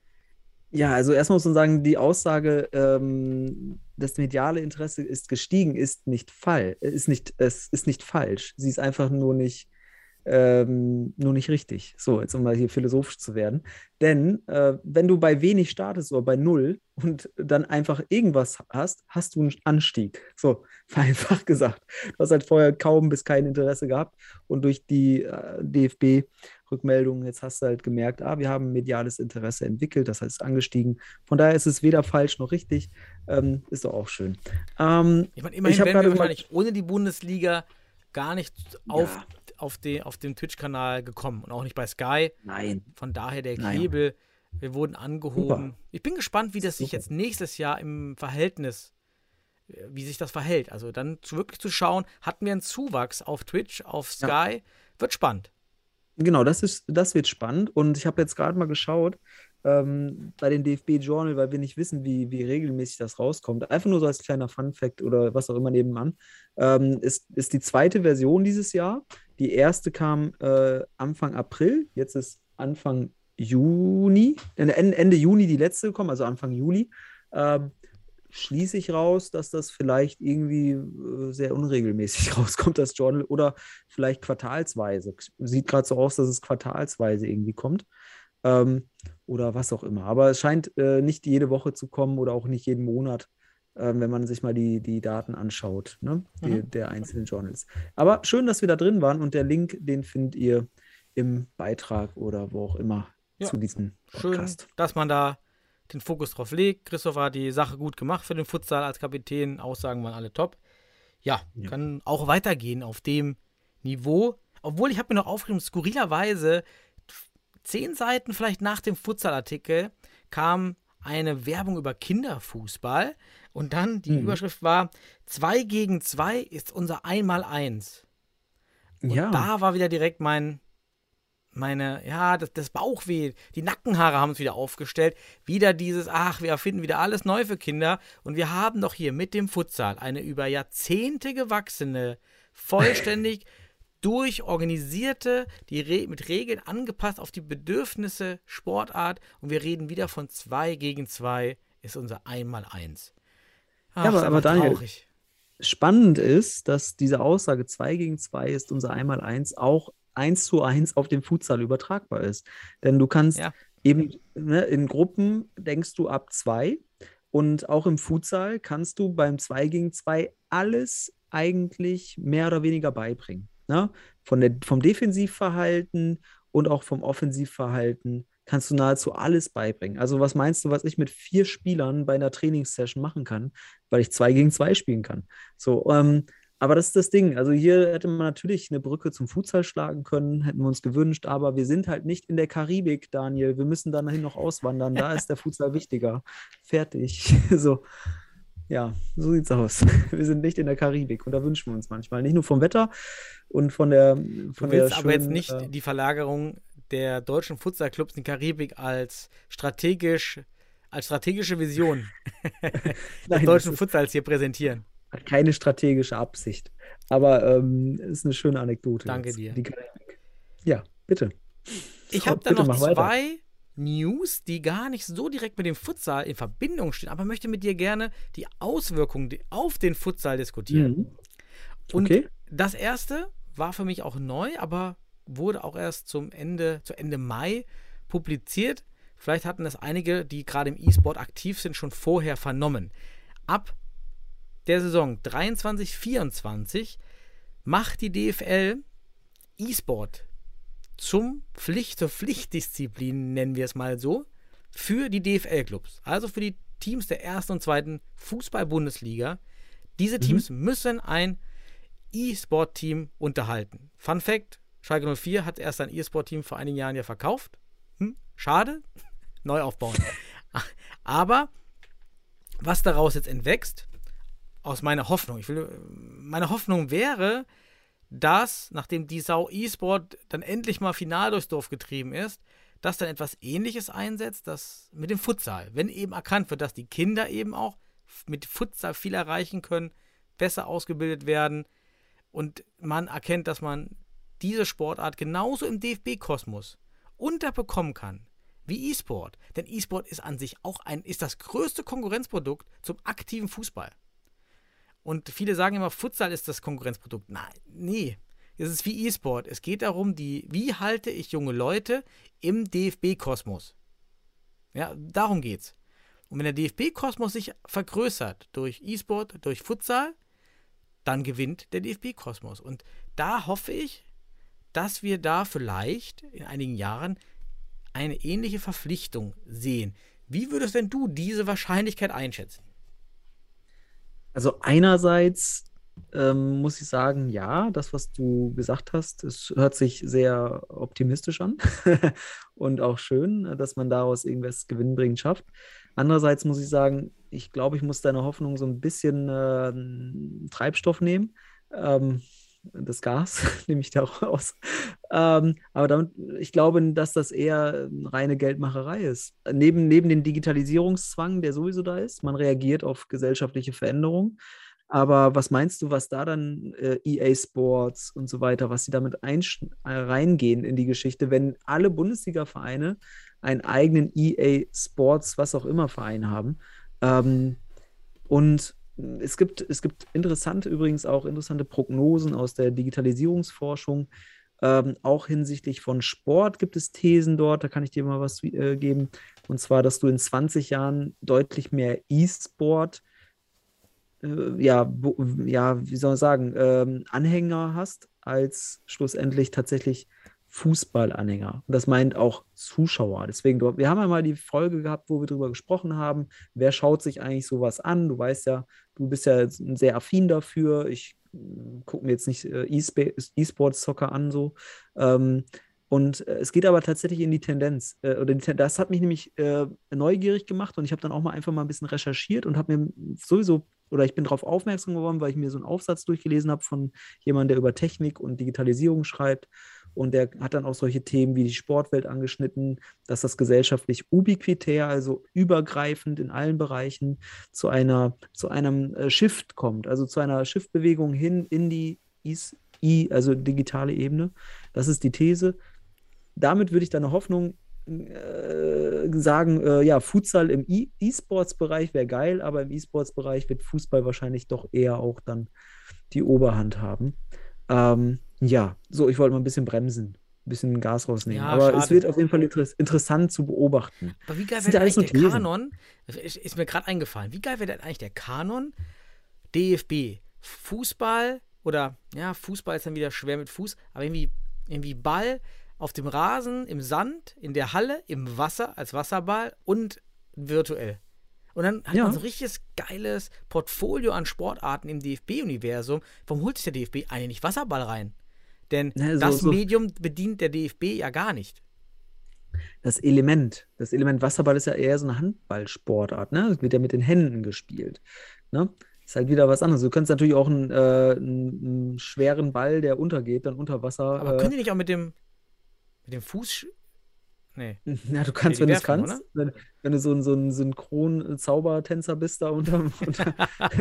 Ja, also erstmal muss man sagen, die Aussage, ähm, das mediale Interesse ist gestiegen, ist nicht fall, ist nicht, es ist nicht falsch. Sie ist einfach nur nicht, ähm, nur nicht richtig. So, jetzt um mal hier philosophisch zu werden. Denn äh, wenn du bei wenig startest oder bei null und dann einfach irgendwas hast, hast du einen Anstieg. So, vereinfacht gesagt. Du hast halt vorher kaum bis kein Interesse gehabt und durch die äh, DFB Rückmeldungen. Jetzt hast du halt gemerkt, ah, wir haben mediales Interesse entwickelt, das heißt angestiegen. Von daher ist es weder falsch noch richtig. Ähm, ist doch auch schön. Ähm, Ich meine, immerhin Ich wären wir wahrscheinlich ohne die Bundesliga gar nicht auf, Ja. Auf, den, auf den Twitch-Kanal gekommen und auch nicht bei Sky. nein. Von daher der. Hebel, wir wurden angehoben. Super. Ich bin gespannt, wie das sich Super. jetzt nächstes Jahr im Verhältnis, äh, wie sich das verhält. Also dann zu, wirklich zu schauen, hatten wir einen Zuwachs auf Twitch, auf Sky, wird spannend. Genau, das ist, das wird spannend. Und ich habe jetzt gerade mal geschaut ähm, bei den DFB Journal, weil wir nicht wissen, wie, wie regelmäßig das rauskommt. Einfach nur so als kleiner Fun-Fact oder was auch immer nebenan. Ähm, ist, ist die zweite Version dieses Jahr. Die erste kam äh, Anfang April, jetzt ist Anfang Juni, äh, Ende, Ende Juni die letzte gekommen, also Anfang Juli. Ähm, schließe ich raus, dass das vielleicht irgendwie äh, sehr unregelmäßig rauskommt, das Journal, oder vielleicht quartalsweise. Sieht gerade so aus, dass es quartalsweise irgendwie kommt. Ähm, oder was auch immer. Aber es scheint äh, nicht jede Woche zu kommen oder auch nicht jeden Monat, wenn man sich mal die, die Daten anschaut, ne? die, Mhm. der einzelnen Journals. Aber schön, dass wir da drin waren und der Link, den findet ihr im Beitrag oder wo auch immer Ja. zu diesem Schön, Podcast. dass man da den Fokus drauf legt. Christopher hat die Sache gut gemacht für den Futsal als Kapitän. Aussagen waren alle top. Ja, Ja. kann auch weitergehen auf dem Niveau. Obwohl, ich habe mir noch aufgeschrieben, skurrilerweise, zehn Seiten vielleicht nach dem Futsal-Artikel kam eine Werbung über Kinderfußball und dann die Mhm. Überschrift war: 2 gegen 2 ist unser Einmaleins. Und Ja. da war wieder direkt mein, meine, ja, das, das Bauchweh, die Nackenhaare haben es wieder aufgestellt. Wieder dieses, ach, wir erfinden wieder alles neu für Kinder. Und wir haben doch hier mit dem Futsal eine über Jahrzehnte gewachsene, vollständig durchorganisierte, die Re mit Regeln angepasst auf die Bedürfnisse Sportart. Und wir reden wieder von 2 gegen 2 ist unser Einmaleins. Ach, aber- ist aber einfach Daniel, traurig. Spannend ist, dass diese Aussage 2 gegen 2 ist unser Einmaleins auch 1 zu 1 auf den Futsal übertragbar ist. Denn du kannst Ja. eben ne, in Gruppen denkst du ab 2 und auch im Futsal kannst du beim 2 gegen 2 alles eigentlich mehr oder weniger beibringen. Ne? Von der, vom Defensivverhalten und auch vom Offensivverhalten kannst du nahezu alles beibringen. Also was meinst du, was ich mit vier Spielern bei einer Trainingssession machen kann, weil ich zwei gegen zwei spielen kann? So, ähm, Aber das ist das Ding. Also hier hätte man natürlich eine Brücke zum Futsal schlagen können, hätten wir uns gewünscht, aber wir sind halt nicht in der Karibik, Daniel. Wir müssen dann noch auswandern. Da ist der Futsal wichtiger. Fertig. So. Ja, so sieht's aus. Wir sind nicht in der Karibik und da wünschen wir uns manchmal. Nicht nur vom Wetter und von der. Von Du willst der aber jetzt schönen, nicht äh, die Verlagerung der deutschen Futsalclubs in die Karibik als strategisch, als strategische Vision des deutschen Futsals hier präsentieren. Hat keine strategische Absicht. Aber ähm, ist eine schöne Anekdote. Danke jetzt. dir. Ja, bitte. Ich habe bitte noch mach weiter. News, die gar nicht so direkt mit dem Futsal in Verbindung stehen, aber möchte mit dir gerne die Auswirkungen auf den Futsal diskutieren. Mhm. Und Okay. das erste war für mich auch neu, aber wurde auch erst zum Ende, zu Ende Mai publiziert. Vielleicht hatten das einige, die gerade im E-Sport aktiv sind, schon vorher vernommen. Ab der Saison 23-24 macht die DFL E-Sport zum Pflicht, zur Pflichtdisziplin, nennen wir es mal so, für die DFL-Clubs. Also für die Teams der ersten und zweiten Fußball-Bundesliga. Diese Teams müssen ein E-Sport-Team unterhalten. Fun Fact: Schalke 04 hat erst ein E-Sport-Team vor einigen Jahren ja verkauft. Hm, schade. Neu aufbauen. Aber was daraus jetzt entwächst, aus meiner Hoffnung, ich will, meine Hoffnung wäre, dass, nachdem die Sau E-Sport dann endlich mal final durchs Dorf getrieben ist, dass dann etwas ähnliches einsetzt, das mit dem Futsal. Wenn eben erkannt wird, dass die Kinder eben auch mit Futsal viel erreichen können, besser ausgebildet werden und man erkennt, dass man diese Sportart genauso im DFB-Kosmos unterbekommen kann wie E-Sport. Denn E-Sport ist an sich auch ein, ist das größte Konkurrenzprodukt zum aktiven Fußball. Und viele sagen immer, Futsal ist das Konkurrenzprodukt. Nein, nee. Es ist wie E-Sport. Es geht darum, die, wie halte ich junge Leute im DFB-Kosmos? Ja, darum geht's. Und wenn der DFB-Kosmos sich vergrößert durch E-Sport, durch Futsal, dann gewinnt der DFB-Kosmos. Und da hoffe ich, dass wir da vielleicht in einigen Jahren eine ähnliche Verpflichtung sehen. Wie würdest denn du diese Wahrscheinlichkeit einschätzen? Also einerseits ähm, muss ich sagen, ja, das, was du gesagt hast, es hört sich sehr optimistisch an und auch schön, dass man daraus irgendwas gewinnbringend schafft. Andererseits muss ich sagen, ich glaube, ich muss deine Hoffnung so ein bisschen äh, Treibstoff nehmen. Ähm, das Gas nehme ich da auch raus. Ähm, aber damit, ich glaube, dass das eher reine Geldmacherei ist. Neben, neben dem Digitalisierungszwang, der sowieso da ist, man reagiert auf gesellschaftliche Veränderungen. Aber was meinst du, was da dann äh, EA Sports und so weiter, was sie damit reingehen in die Geschichte, wenn alle Bundesliga-Vereine einen eigenen EA Sports, was auch immer Verein haben? Ähm, und es gibt, es gibt interessante, übrigens auch interessante Prognosen aus der Digitalisierungsforschung. Ähm, auch hinsichtlich von Sport gibt es Thesen dort, da kann ich dir mal was äh, geben. Und zwar, dass du in 20 Jahren deutlich mehr E-Sport, äh, ja, ja, wie soll man sagen, ähm, Anhänger hast, als schlussendlich tatsächlich Fußballanhänger. Und das meint auch Zuschauer. Deswegen, wir haben ja mal die Folge gehabt, wo wir darüber gesprochen haben, wer schaut sich eigentlich sowas an? Du weißt ja, du bist ja sehr affin dafür. Ich gucke mir jetzt nicht äh, E-Sports-Soccer an, so. Ähm, und äh, es geht aber tatsächlich in die Tendenz. Äh, das hat mich nämlich neugierig gemacht und ich habe dann auch mal einfach mal ein bisschen recherchiert und habe mir sowieso, oder ich bin darauf aufmerksam geworden, weil ich mir so einen Aufsatz durchgelesen habe von jemandem, der über Technik und Digitalisierung schreibt. Und der hat dann auch solche Themen wie die Sportwelt angeschnitten, dass das gesellschaftlich ubiquitär, also übergreifend in allen Bereichen zu einer, zu einem äh, Shift kommt, also zu einer Shiftbewegung hin in die I, also digitale Ebene. Das ist die These. Damit würde ich deine Hoffnung äh, sagen, äh, ja, Futsal im E-Sports-Bereich wäre geil, aber im E-Sports-Bereich wird Fußball wahrscheinlich doch eher auch dann die Oberhand haben. Ähm, ja, so, ich wollte mal ein bisschen bremsen, ein bisschen Gas rausnehmen. Ja, aber es schade. wird auf jeden Fall inter interessant zu beobachten. Aber wie geil wäre eigentlich der Thesen. Kanon? Ist, ist mir gerade eingefallen. Wie geil wäre denn eigentlich der Kanon DFB? Fußball oder, ja, Fußball ist dann wieder schwer mit Fuß, aber irgendwie, irgendwie Ball auf dem Rasen, im Sand, in der Halle, im Wasser, als Wasserball und virtuell. Und dann hat Ja. man so ein richtiges geiles Portfolio an Sportarten im DFB-Universum. Warum holt sich der DFB eigentlich nicht Wasserball rein? Denn Ne, so- das so- Medium bedient der DFB ja gar nicht. Das Element, das Element Wasserball ist ja eher so eine Handballsportart, ne? Das wird ja mit den Händen gespielt. Ne? Ist halt wieder was anderes. Du kannst natürlich auch einen, äh, einen, schweren Ball, der untergeht, dann unter Wasser. Aber äh, können die nicht auch mit dem, mit dem Fuß. Nee. Ja, du kannst, die wenn du es kannst, wenn, wenn du so ein, so ein Synchron-Zaubertänzer bist, da unter, unter,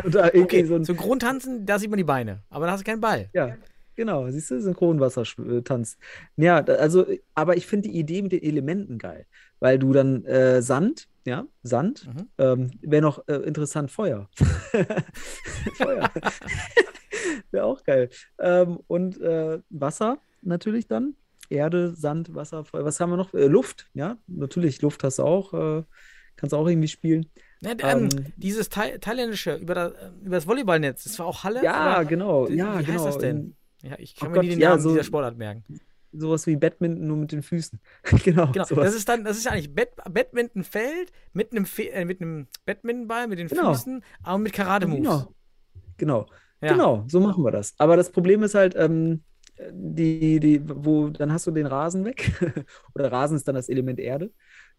unter Okay, so ein, Synchrontanzen, da sieht man die Beine. Aber da hast du keinen Ball. ja, genau, siehst du, Synchronwassertanz. Ja, da- also, aber ich finde die Idee mit den Elementen geil, weil du dann äh, Sand, ja, Sand, Mhm. ähm, wäre noch äh, interessant, Feuer. Feuer. wäre auch geil. Ähm, und äh, Wasser natürlich dann. Erde, Sand, Wasser, Feuer. Was haben wir noch? Äh, Luft, ja, natürlich, Luft hast du auch. Äh, kannst du auch irgendwie spielen. Ne, ähm, Ähm, dieses Thai thailändische über das, über das Volleyballnetz, das war auch Halle? Ja, genau. Wie Ja, heißt genau. das denn? Ja, ich Oh kann mir Gott, nie den ja, Namen so- dieser Sportart merken. sowas wie Badminton nur mit den Füßen. genau. Genau, sowas. das ist dann, das ist eigentlich Bad, Badmintonfeld mit einem, Fe äh, mit einem Badmintonball, mit den Genau. Füßen, aber mit Karate-Moves. Genau. Genau. Ja. Genau, so machen wir das. Aber das Problem ist halt, ähm, die, die, wo, dann hast du den Rasen weg. Oder Rasen ist dann das Element Erde.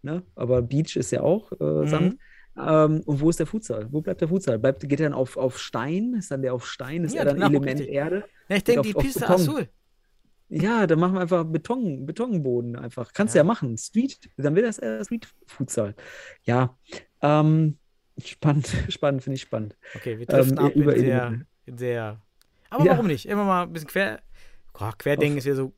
Ne? Aber Beach ist ja auch äh, Mhm. Ähm, und wo ist der Futsal? Wo bleibt der Futsal? Bleibt, geht er dann auf, auf Stein? Ist dann der auf Stein? Ist Ja, er dann genau, Element richtig. Erde? Ja, ich denke, die Piste. Azul. Ja, dann machen wir einfach Beton, Betonboden einfach. Kannst du Ja. ja machen. Street, dann wird das eher Street Futsal. Ja. Ähm, spannend, spannend, finde ich spannend. Okay, wir driften Ähm, ab über in Elemente. in sehr. Aber Ja. warum nicht? Immer mal ein bisschen quer. Oh, Querdenken ist ja so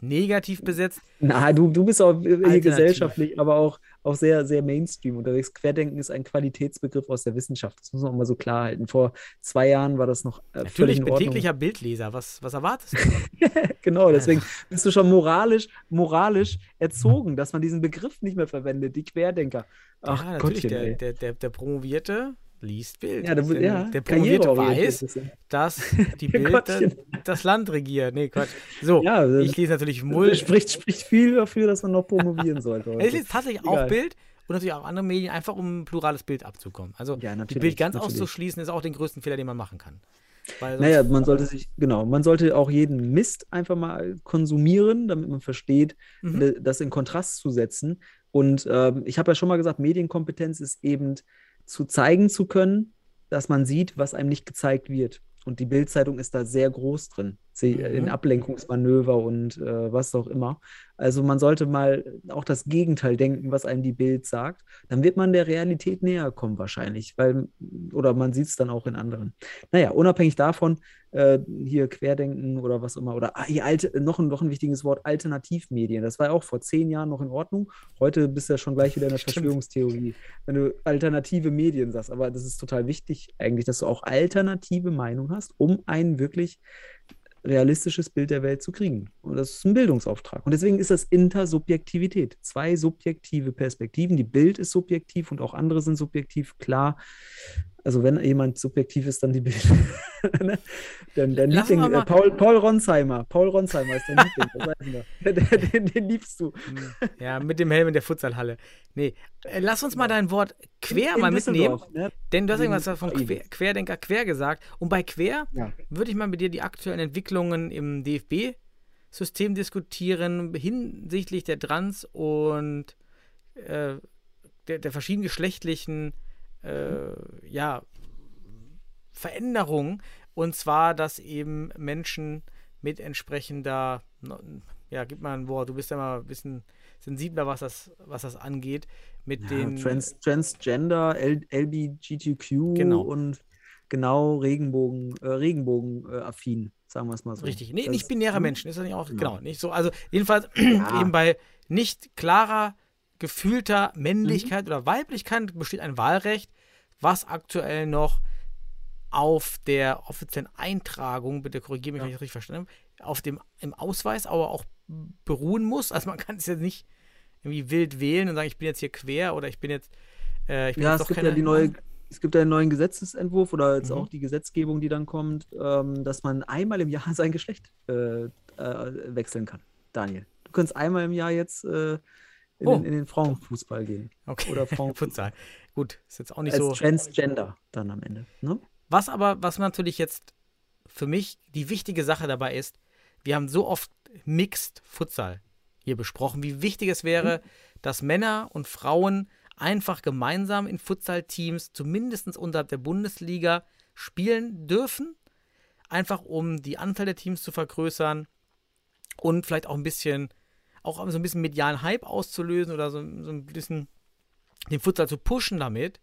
negativ besetzt. Na, du, du bist auch gesellschaftlich, aber auch, auch sehr, sehr Mainstream unterwegs. Querdenken ist ein Qualitätsbegriff aus der Wissenschaft. Das muss man auch mal so klar halten. Vor zwei Jahren war das noch äh, völlig Natürlich, in bin täglicher Bildleser. Was, was erwartest du? Genau, deswegen bist du schon moralisch, moralisch erzogen, dass man diesen Begriff nicht mehr verwendet, die Querdenker. Ach ja, natürlich, Gottchen, der, der, der, der Promovierte liest Bild. Ja, der, ja, der Promovierte weiß, ist dass die Bild das Land regiert. Nee, Quatsch. So, Ja, das- ich lese natürlich Mull. Spricht, spricht viel dafür, dass man noch promovieren sollte. Ich heute. lese tatsächlich Egal. auch Bild und natürlich auch andere Medien, einfach um ein plurales Bild abzukommen. Also Ja, die Bild ganz natürlich. auszuschließen, ist auch den größten Fehler, den man machen kann. Naja, man sollte sich, genau, man sollte auch jeden Mist einfach mal konsumieren, damit man versteht, Mhm. das in Kontrast zu setzen. Und ähm, ich habe ja schon mal gesagt, Medienkompetenz ist eben zu zeigen zu können, dass man sieht, was einem nicht gezeigt wird. Und die Bildzeitung ist da sehr groß drin. In Ablenkungsmanöver und äh, was auch immer. Also man sollte mal auch das Gegenteil denken, was einem die Bild sagt. Dann wird man der Realität näher kommen wahrscheinlich, weil, oder man sieht es dann auch in anderen. Naja, unabhängig davon, äh, hier Querdenken oder was immer, oder ah, hier alte, noch, ein, noch ein wichtiges Wort, Alternativmedien. Das war ja auch vor zehn Jahren noch in Ordnung. Heute bist du ja schon gleich wieder in der Stimmt. Verschwörungstheorie, wenn du alternative Medien sagst. Aber das ist total wichtig eigentlich, dass du auch alternative Meinung hast, um ein wirklich realistisches Bild der Welt zu kriegen. Und das ist ein Bildungsauftrag. Und deswegen ist das Intersubjektivität. Zwei subjektive Perspektiven. Die Bild ist subjektiv und auch andere sind subjektiv, klar. Also wenn jemand subjektiv ist, dann die Bild. Ne? Dein, dein Lass Liebling, äh, Paul, Paul Ronsheimer. Paul Ronsheimer ist dein Liebling. Den, den, den liebst du. Hm, Ja, mit dem Helm in der Futsalhalle. Nee, äh, lass uns mal dein Wort quer In mal mitnehmen. Ne? Denn du hast irgendwas von quer, Querdenker quer gesagt. Und bei quer Ja. würde ich mal mit dir die aktuellen Entwicklungen im DFB-System diskutieren hinsichtlich der Trans- und äh, der, der verschiedengeschlechtlichen äh, ja, Veränderungen. Und zwar, dass eben Menschen mit entsprechender, ja, gib mal ein Wort, du bist ja mal ein bisschen sensibler, was das, was das angeht, mit Ja, den Trans, Transgender, L, LBGTQ Genau. und genau Regenbogen, äh, Regenbogen äh, sagen wir es mal so. Richtig. Nee, Das- nicht binäre hm? Menschen, ist das nicht auch, Ja. genau, nicht so. Also jedenfalls Ja. eben bei nicht klarer, gefühlter Männlichkeit Mhm. oder Weiblichkeit besteht ein Wahlrecht, was aktuell noch auf der offiziellen Eintragung, bitte korrigiere mich, wenn ich das richtig verstanden habe, auf dem im Ausweis aber auch beruhen muss. Also man kann es jetzt nicht irgendwie wild wählen und sagen, ich bin jetzt hier quer oder ich bin jetzt, äh, ich bin Ja, jetzt es gibt keine ja die neue, es gibt ja einen neuen Gesetzesentwurf oder jetzt Mhm. auch die Gesetzgebung, die dann kommt, ähm, dass man einmal im Jahr sein Geschlecht äh, äh, wechseln kann. Daniel, du kannst einmal im Jahr jetzt äh, in, Oh. den, in den Frauenfußball gehen. Okay. Oder Frauen Futsal. Gut, ist jetzt auch nicht als so. Transgender dann am Ende. Ne? Was aber, was natürlich jetzt für mich die wichtige Sache dabei ist, wir haben so oft Mixed Futsal hier besprochen, wie wichtig es wäre, dass Männer und Frauen einfach gemeinsam in Futsal-Teams, zumindest unterhalb der Bundesliga, spielen dürfen. Einfach um die Anzahl der Teams zu vergrößern und vielleicht auch ein bisschen, auch so ein bisschen medialen Hype auszulösen oder so, so ein bisschen den Futsal zu pushen damit,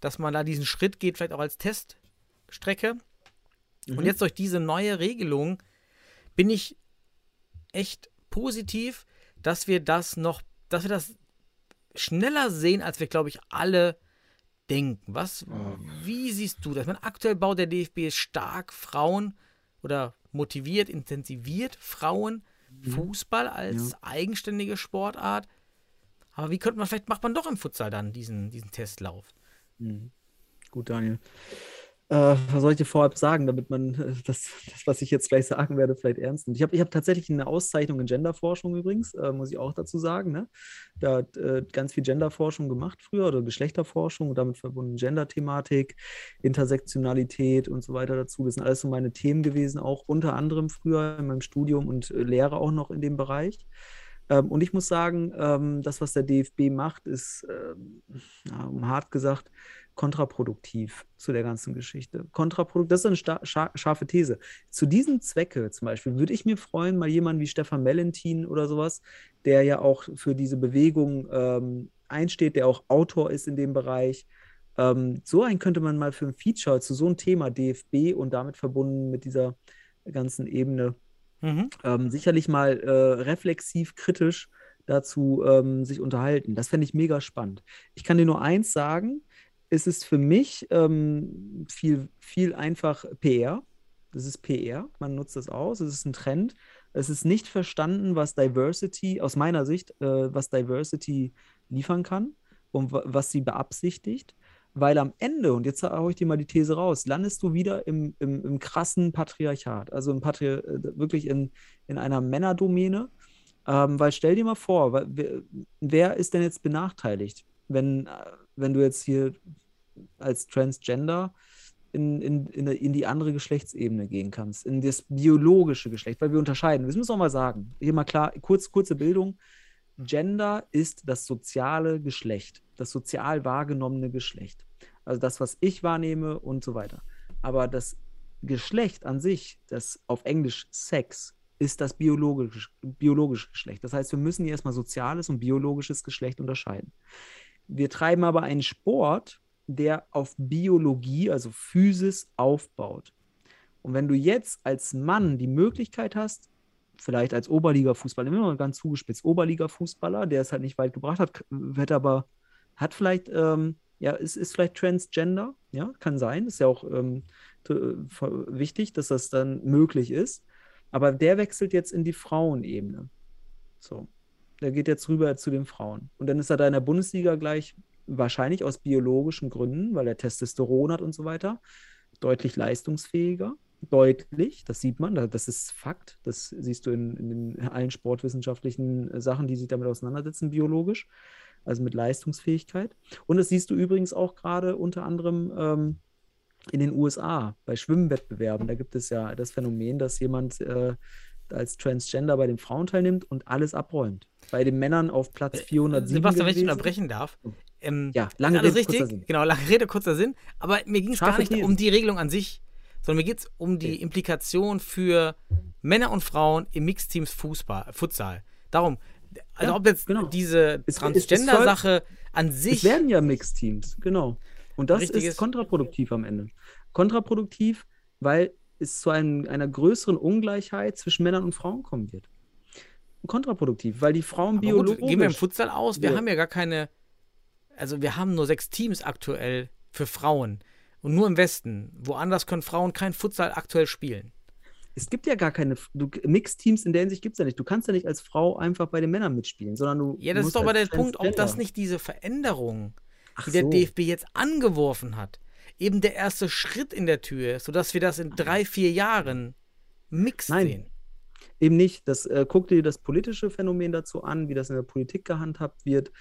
dass man da diesen Schritt geht, vielleicht auch als Teststrecke. Und jetzt durch diese neue Regelung bin ich echt positiv, dass wir das noch, dass wir das schneller sehen, als wir, glaube ich, alle denken. Was, wie siehst du das? Meine, aktuell baut der DFB stark Frauen oder motiviert, intensiviert Frauen Fußball als eigenständige Sportart. Aber wie könnte man, vielleicht macht man doch im Futsal dann diesen, diesen Testlauf. Gut, Daniel. Äh, was soll ich dir vorab sagen, damit man äh, das, das, was ich jetzt gleich sagen werde, vielleicht ernst nimmt? Ich habe ich hab tatsächlich eine Auszeichnung in Genderforschung übrigens, äh, muss ich auch dazu sagen. Ne? Da hat äh, ganz viel Genderforschung gemacht früher oder Geschlechterforschung und damit verbunden Gender-Thematik, Intersektionalität und so weiter dazu. Das sind alles so meine Themen gewesen, auch unter anderem früher in meinem Studium und äh, Lehre auch noch in dem Bereich. Ähm, und ich muss sagen, ähm, das, was der DFB macht, ist, ähm, um hart gesagt, kontraproduktiv zu der ganzen Geschichte. Kontraproduktiv, das ist eine scha scharfe These. Zu diesem Zwecke zum Beispiel würde ich mir freuen, mal jemanden wie Stefan Mellentin oder sowas, der ja auch für diese Bewegung ähm, einsteht, der auch Autor ist in dem Bereich. Ähm, so einen könnte man mal für ein Feature zu so einem Thema DFB und damit verbunden mit dieser ganzen Ebene Mhm. ähm, sicherlich mal äh, reflexiv, kritisch dazu ähm, sich unterhalten. Das fände ich mega spannend. Ich kann dir nur eins sagen, es ist für mich ähm, viel, viel einfach PR. Das ist PR, man nutzt das aus, es ist ein Trend. Es ist nicht verstanden, was Diversity, aus meiner Sicht, äh, was Diversity liefern kann und wa- was sie beabsichtigt. Weil am Ende, und jetzt haue ich dir mal die These raus, landest du wieder im, im, im krassen Patriarchat, also im Patri äh, wirklich in, in einer Männerdomäne. Ähm, weil stell dir mal vor, wer, wer ist denn jetzt benachteiligt, wenn, äh, wenn du jetzt hier als Transgender in, in, in, in die andere Geschlechtsebene gehen kannst, in das biologische Geschlecht, weil wir unterscheiden. Das müssen wir auch mal sagen. Hier mal klar, kurz, kurze Bildung. Gender ist das soziale Geschlecht, das sozial wahrgenommene Geschlecht. Also das, was ich wahrnehme und so weiter. Aber das Geschlecht an sich, das auf Englisch Sex, ist das biologische, biologische Geschlecht. Das heißt, wir müssen hier erstmal soziales und biologisches Geschlecht unterscheiden. Wir treiben aber einen Sport, der auf Biologie, also Physis, aufbaut. Und wenn du jetzt als Mann die Möglichkeit hast, vielleicht als Oberliga-Fußballer, immer ganz zugespitzt, Oberliga-Fußballer, der es halt nicht weit gebracht hat, wird aber, hat vielleicht, ähm, ja, ist, ist vielleicht Transgender, ja, kann sein, ist ja auch ähm, ver- wichtig, dass das dann möglich ist. Aber der wechselt jetzt in die Frauenebene. So. Der geht jetzt rüber zu den Frauen. Und dann ist er da in der Bundesliga gleich, wahrscheinlich aus biologischen Gründen, weil er Testosteron hat und so weiter, deutlich leistungsfähiger. Deutlich, das sieht man, da- das ist Fakt. Das siehst du in, in allen sportwissenschaftlichen Sachen, die sich damit auseinandersetzen, biologisch, also mit Leistungsfähigkeit. Und das siehst du übrigens auch gerade unter anderem ähm, in den USA bei Schwimmwettbewerben. Da gibt es ja das Phänomen, dass jemand äh, als Transgender bei den Frauen teilnimmt und alles abräumt. Bei den Männern auf Platz 407 Sebastian, wenn ich unterbrechen darf. Ähm, Ja, lange alles Rede, kurzer richtig. Sinn. Genau, lange Rede, kurzer Sinn. Aber mir ging es gar nicht Thesen. um die Regelung an sich, sondern mir geht es um die Okay. Implikation für Männer und Frauen im Mixteams Fußball, Futsal. Darum, also Ja, ob jetzt genau. diese Es- es- es Transgender-Sache an Es sich. werden ja Mixteams, genau. Und das ist- kontraproduktiv am Ende. Kontraproduktiv, weil es zu einem, einer größeren Ungleichheit zwischen Männern und Frauen kommen wird. Kontraproduktiv, weil die Frauen aber gut, biologisch. gehen wir im Futsal aus. Wir Ja. haben ja gar keine. Also, wir haben nur sechs Teams aktuell für Frauen. Und nur im Westen. Woanders können Frauen kein Futsal aktuell spielen. es gibt ja gar keine du, Mixteams in der Hinsicht gibt es ja nicht. Du kannst ja nicht als Frau einfach bei den Männern mitspielen, sondern du. Ja, das ist doch aber der Punkt, ob das nicht diese Veränderung, Ach die der so. DFB jetzt angeworfen hat, eben der erste Schritt in der Tür sodass wir das in drei, vier Jahren mixed Nein. sehen. Eben nicht. Das, äh, guck dir das politische Phänomen dazu an, wie das in der Politik gehandhabt wird,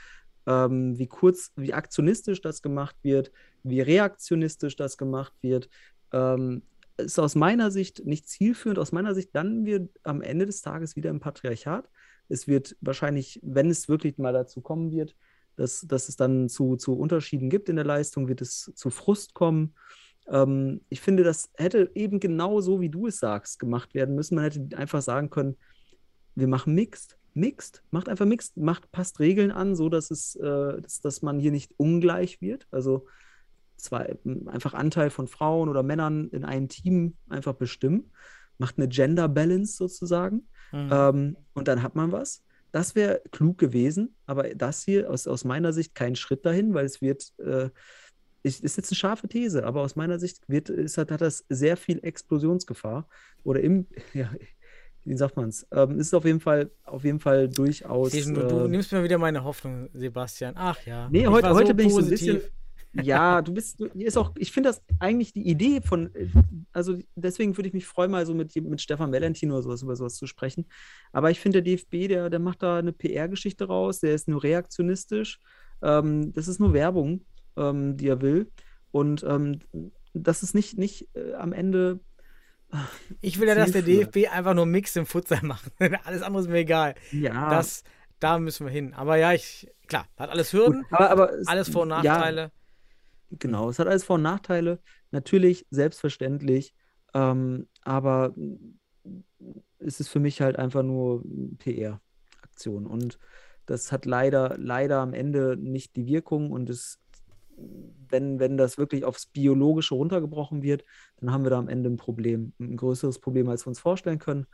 ähm, wie kurz, wie aktionistisch das gemacht wird, wie reaktionistisch das gemacht wird. Ähm, ist aus meiner Sicht nicht zielführend. Aus meiner Sicht landen wir am Ende des Tages wieder im Patriarchat. Es wird wahrscheinlich, wenn es wirklich mal dazu kommen wird, dass, dass es dann zu, zu Unterschieden gibt in der Leistung, wird es zu Frust kommen. Ähm, ich finde, das hätte eben genau so, wie du es sagst, gemacht werden müssen. Man hätte einfach sagen können, wir machen Mixed. Mixed, macht einfach Mixed, macht, passt Regeln an, so dass es, äh, dass, dass man hier nicht ungleich wird. Also zwei, einfach Anteil von Frauen oder Männern in einem Team einfach bestimmen. Macht eine Gender Balance sozusagen. Mhm. Ähm, und dann hat man was. Das wäre klug gewesen, aber das hier aus, aus meiner Sicht kein Schritt dahin, weil es wird, äh, ist, ist jetzt eine scharfe These, aber aus meiner Sicht wird, ist, hat, hat das sehr viel Explosionsgefahr. Oder im, ja, wie sagt man es? Ähm, ist auf jeden Fall, auf jeden Fall durchaus. Du, äh, du nimmst mir wieder meine Hoffnung, Sebastian. Ach ja. Nee, heute, heute so bin positiv. ich so ein bisschen ja, du bist, ist auch, ich finde das eigentlich die Idee von, also deswegen würde ich mich freuen, mal so mit, mit Stefan Valentin oder sowas über sowas zu sprechen. Aber ich finde, der DFB, der, der macht da eine PR-Geschichte raus, der ist nur reaktionistisch. Ähm, das ist nur Werbung, ähm, die er will. Und ähm, das ist nicht, nicht äh, am Ende. Ich will ja, dass der DFB einfach nur Mix im Futsal macht. Alles andere ist mir egal. Ja. Das, da müssen wir hin. Aber ja, ich, klar, hat alles Hürden, Gut, aber, aber alles Vor- und Nachteile. Ja, Genau, es hat alles Vor- und Nachteile. Natürlich, selbstverständlich. Ähm, aber es ist für mich halt einfach nur PR-Aktion. Und das hat leider, leider am Ende nicht die Wirkung. Und es, wenn, wenn das wirklich aufs Biologische runtergebrochen wird, dann haben wir da am Ende ein Problem. Ein größeres Problem, als wir uns vorstellen können.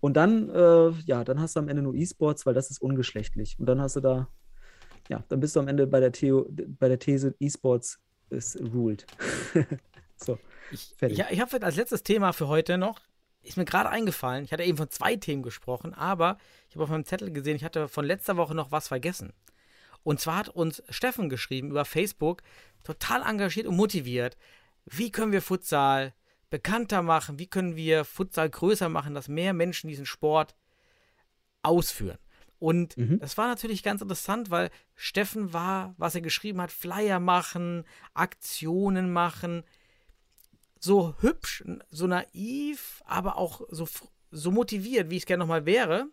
Und dann, äh, ja, dann hast du am Ende nur E-Sports, weil das ist ungeschlechtlich. Und dann hast du da, ja, dann bist du am Ende bei der, Theo, bei der These, E-Sports es ruled. so, ich, fertig. Ich, ich habe als letztes Thema für heute noch, ist mir gerade eingefallen, ich hatte eben von zwei Themen gesprochen, aber ich habe auf meinem Zettel gesehen, ich hatte von letzter Woche noch was vergessen. Und zwar hat uns Steffen geschrieben über Facebook, total engagiert und motiviert. Wie können wir Futsal bekannter machen? Wie können wir Futsal größer machen, dass mehr Menschen diesen Sport ausführen? Und mhm. das war natürlich ganz interessant, weil Steffen war, was er geschrieben hat, Flyer machen, Aktionen machen, so hübsch, so naiv, aber auch so, so motiviert, wie ich es gerne nochmal wäre.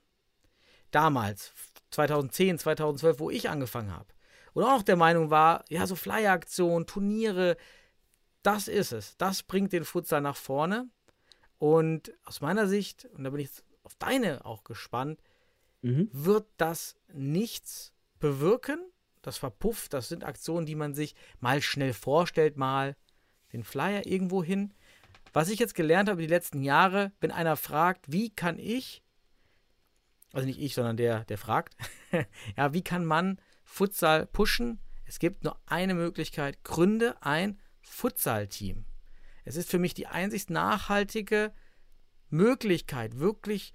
Damals, 2010, 2012, wo ich angefangen habe. Und auch noch der Meinung war, ja, so Flyer-Aktionen, Turniere, das ist es. Das bringt den Futsal nach vorne. Und aus meiner Sicht, und da bin ich auf deine auch gespannt, mhm. wird das nichts bewirken. Das verpufft, das sind Aktionen, die man sich mal schnell vorstellt, mal den Flyer irgendwo hin. Was ich jetzt gelernt habe die letzten Jahre, wenn einer fragt, wie kann ich, also nicht ich, sondern der, der fragt, ja, wie kann man Futsal pushen? Es gibt nur eine Möglichkeit, gründe ein Futsal-Team. Es ist für mich die einzig nachhaltige Möglichkeit, wirklich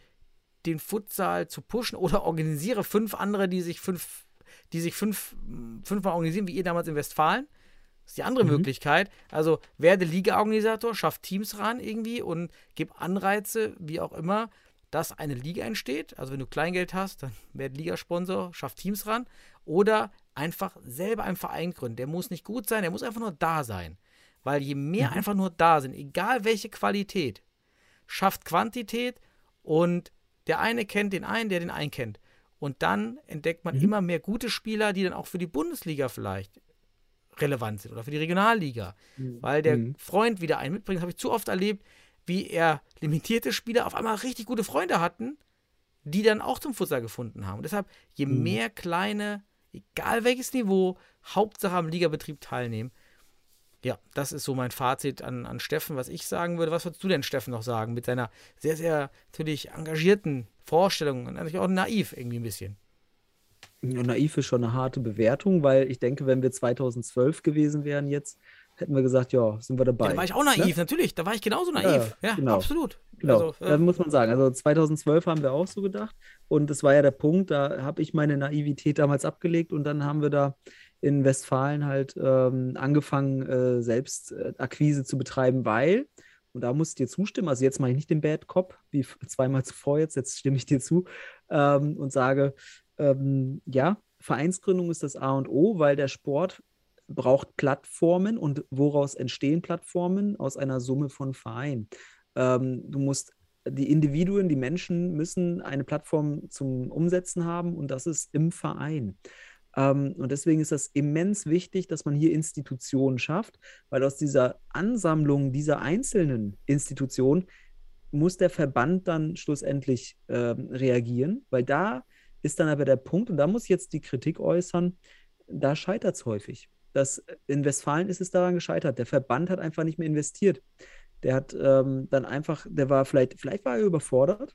den Futsal zu pushen oder organisiere fünf andere, die sich fünf, die sich fünf, fünfmal organisieren, wie ihr damals in Westfalen. Das ist die andere mhm. Möglichkeit. Also werde Liga-Organisator, schaff Teams ran irgendwie und gib Anreize, wie auch immer, dass eine Liga entsteht. Also wenn du Kleingeld hast, dann werde Ligasponsor, schaff Teams ran. Oder einfach selber einen Verein gründen. Der muss nicht gut sein, der muss einfach nur da sein. Weil je mehr mhm. einfach nur da sind, egal welche Qualität, schafft Quantität und der eine kennt den einen, der den einen kennt. Und dann entdeckt man mhm. immer mehr gute Spieler, die dann auch für die Bundesliga vielleicht relevant sind oder für die Regionalliga. Mhm. Weil der mhm. Freund wieder einen mitbringt, habe ich zu oft erlebt, wie er limitierte Spieler auf einmal richtig gute Freunde hatten, die dann auch zum Futsal gefunden haben. Und deshalb, je mhm. mehr kleine, egal welches Niveau, Hauptsache am Ligabetrieb teilnehmen, ja, das ist so mein Fazit an, an Steffen, was ich sagen würde. Was würdest du denn, Steffen, noch sagen mit seiner sehr, sehr natürlich engagierten Vorstellung und natürlich auch naiv irgendwie ein bisschen? Ja, naiv ist schon eine harte Bewertung, weil ich denke, wenn wir 2012 gewesen wären jetzt, hätten wir gesagt, ja, sind wir dabei. Ja, da war ich auch naiv, ne? natürlich. Da war ich genauso naiv. Ja, ja genau. absolut. Genau, also, äh, da muss man sagen. Also 2012 haben wir auch so gedacht. Und das war ja der Punkt, da habe ich meine Naivität damals abgelegt und dann haben wir da in Westfalen halt ähm, angefangen, äh, selbst äh, Akquise zu betreiben, weil und da muss ich dir zustimmen, also jetzt mache ich nicht den Bad Cop, wie zweimal zuvor jetzt, jetzt stimme ich dir zu ähm, und sage, ähm, ja, Vereinsgründung ist das A und O, weil der Sport braucht Plattformen und woraus entstehen Plattformen? Aus einer Summe von Vereinen. Ähm, du musst, die Individuen, die Menschen müssen eine Plattform zum Umsetzen haben und das ist im Verein. Ähm, und deswegen ist das immens wichtig, dass man hier Institutionen schafft, weil aus dieser Ansammlung dieser einzelnen Institutionen muss der Verband dann schlussendlich ähm, reagieren, weil da ist dann aber der Punkt, und da muss ich jetzt die Kritik äußern, da scheitert es häufig. Das, in Westfalen ist es daran gescheitert. Der Verband hat einfach nicht mehr investiert. Der hat ähm, dann einfach, der war vielleicht, vielleicht war er überfordert,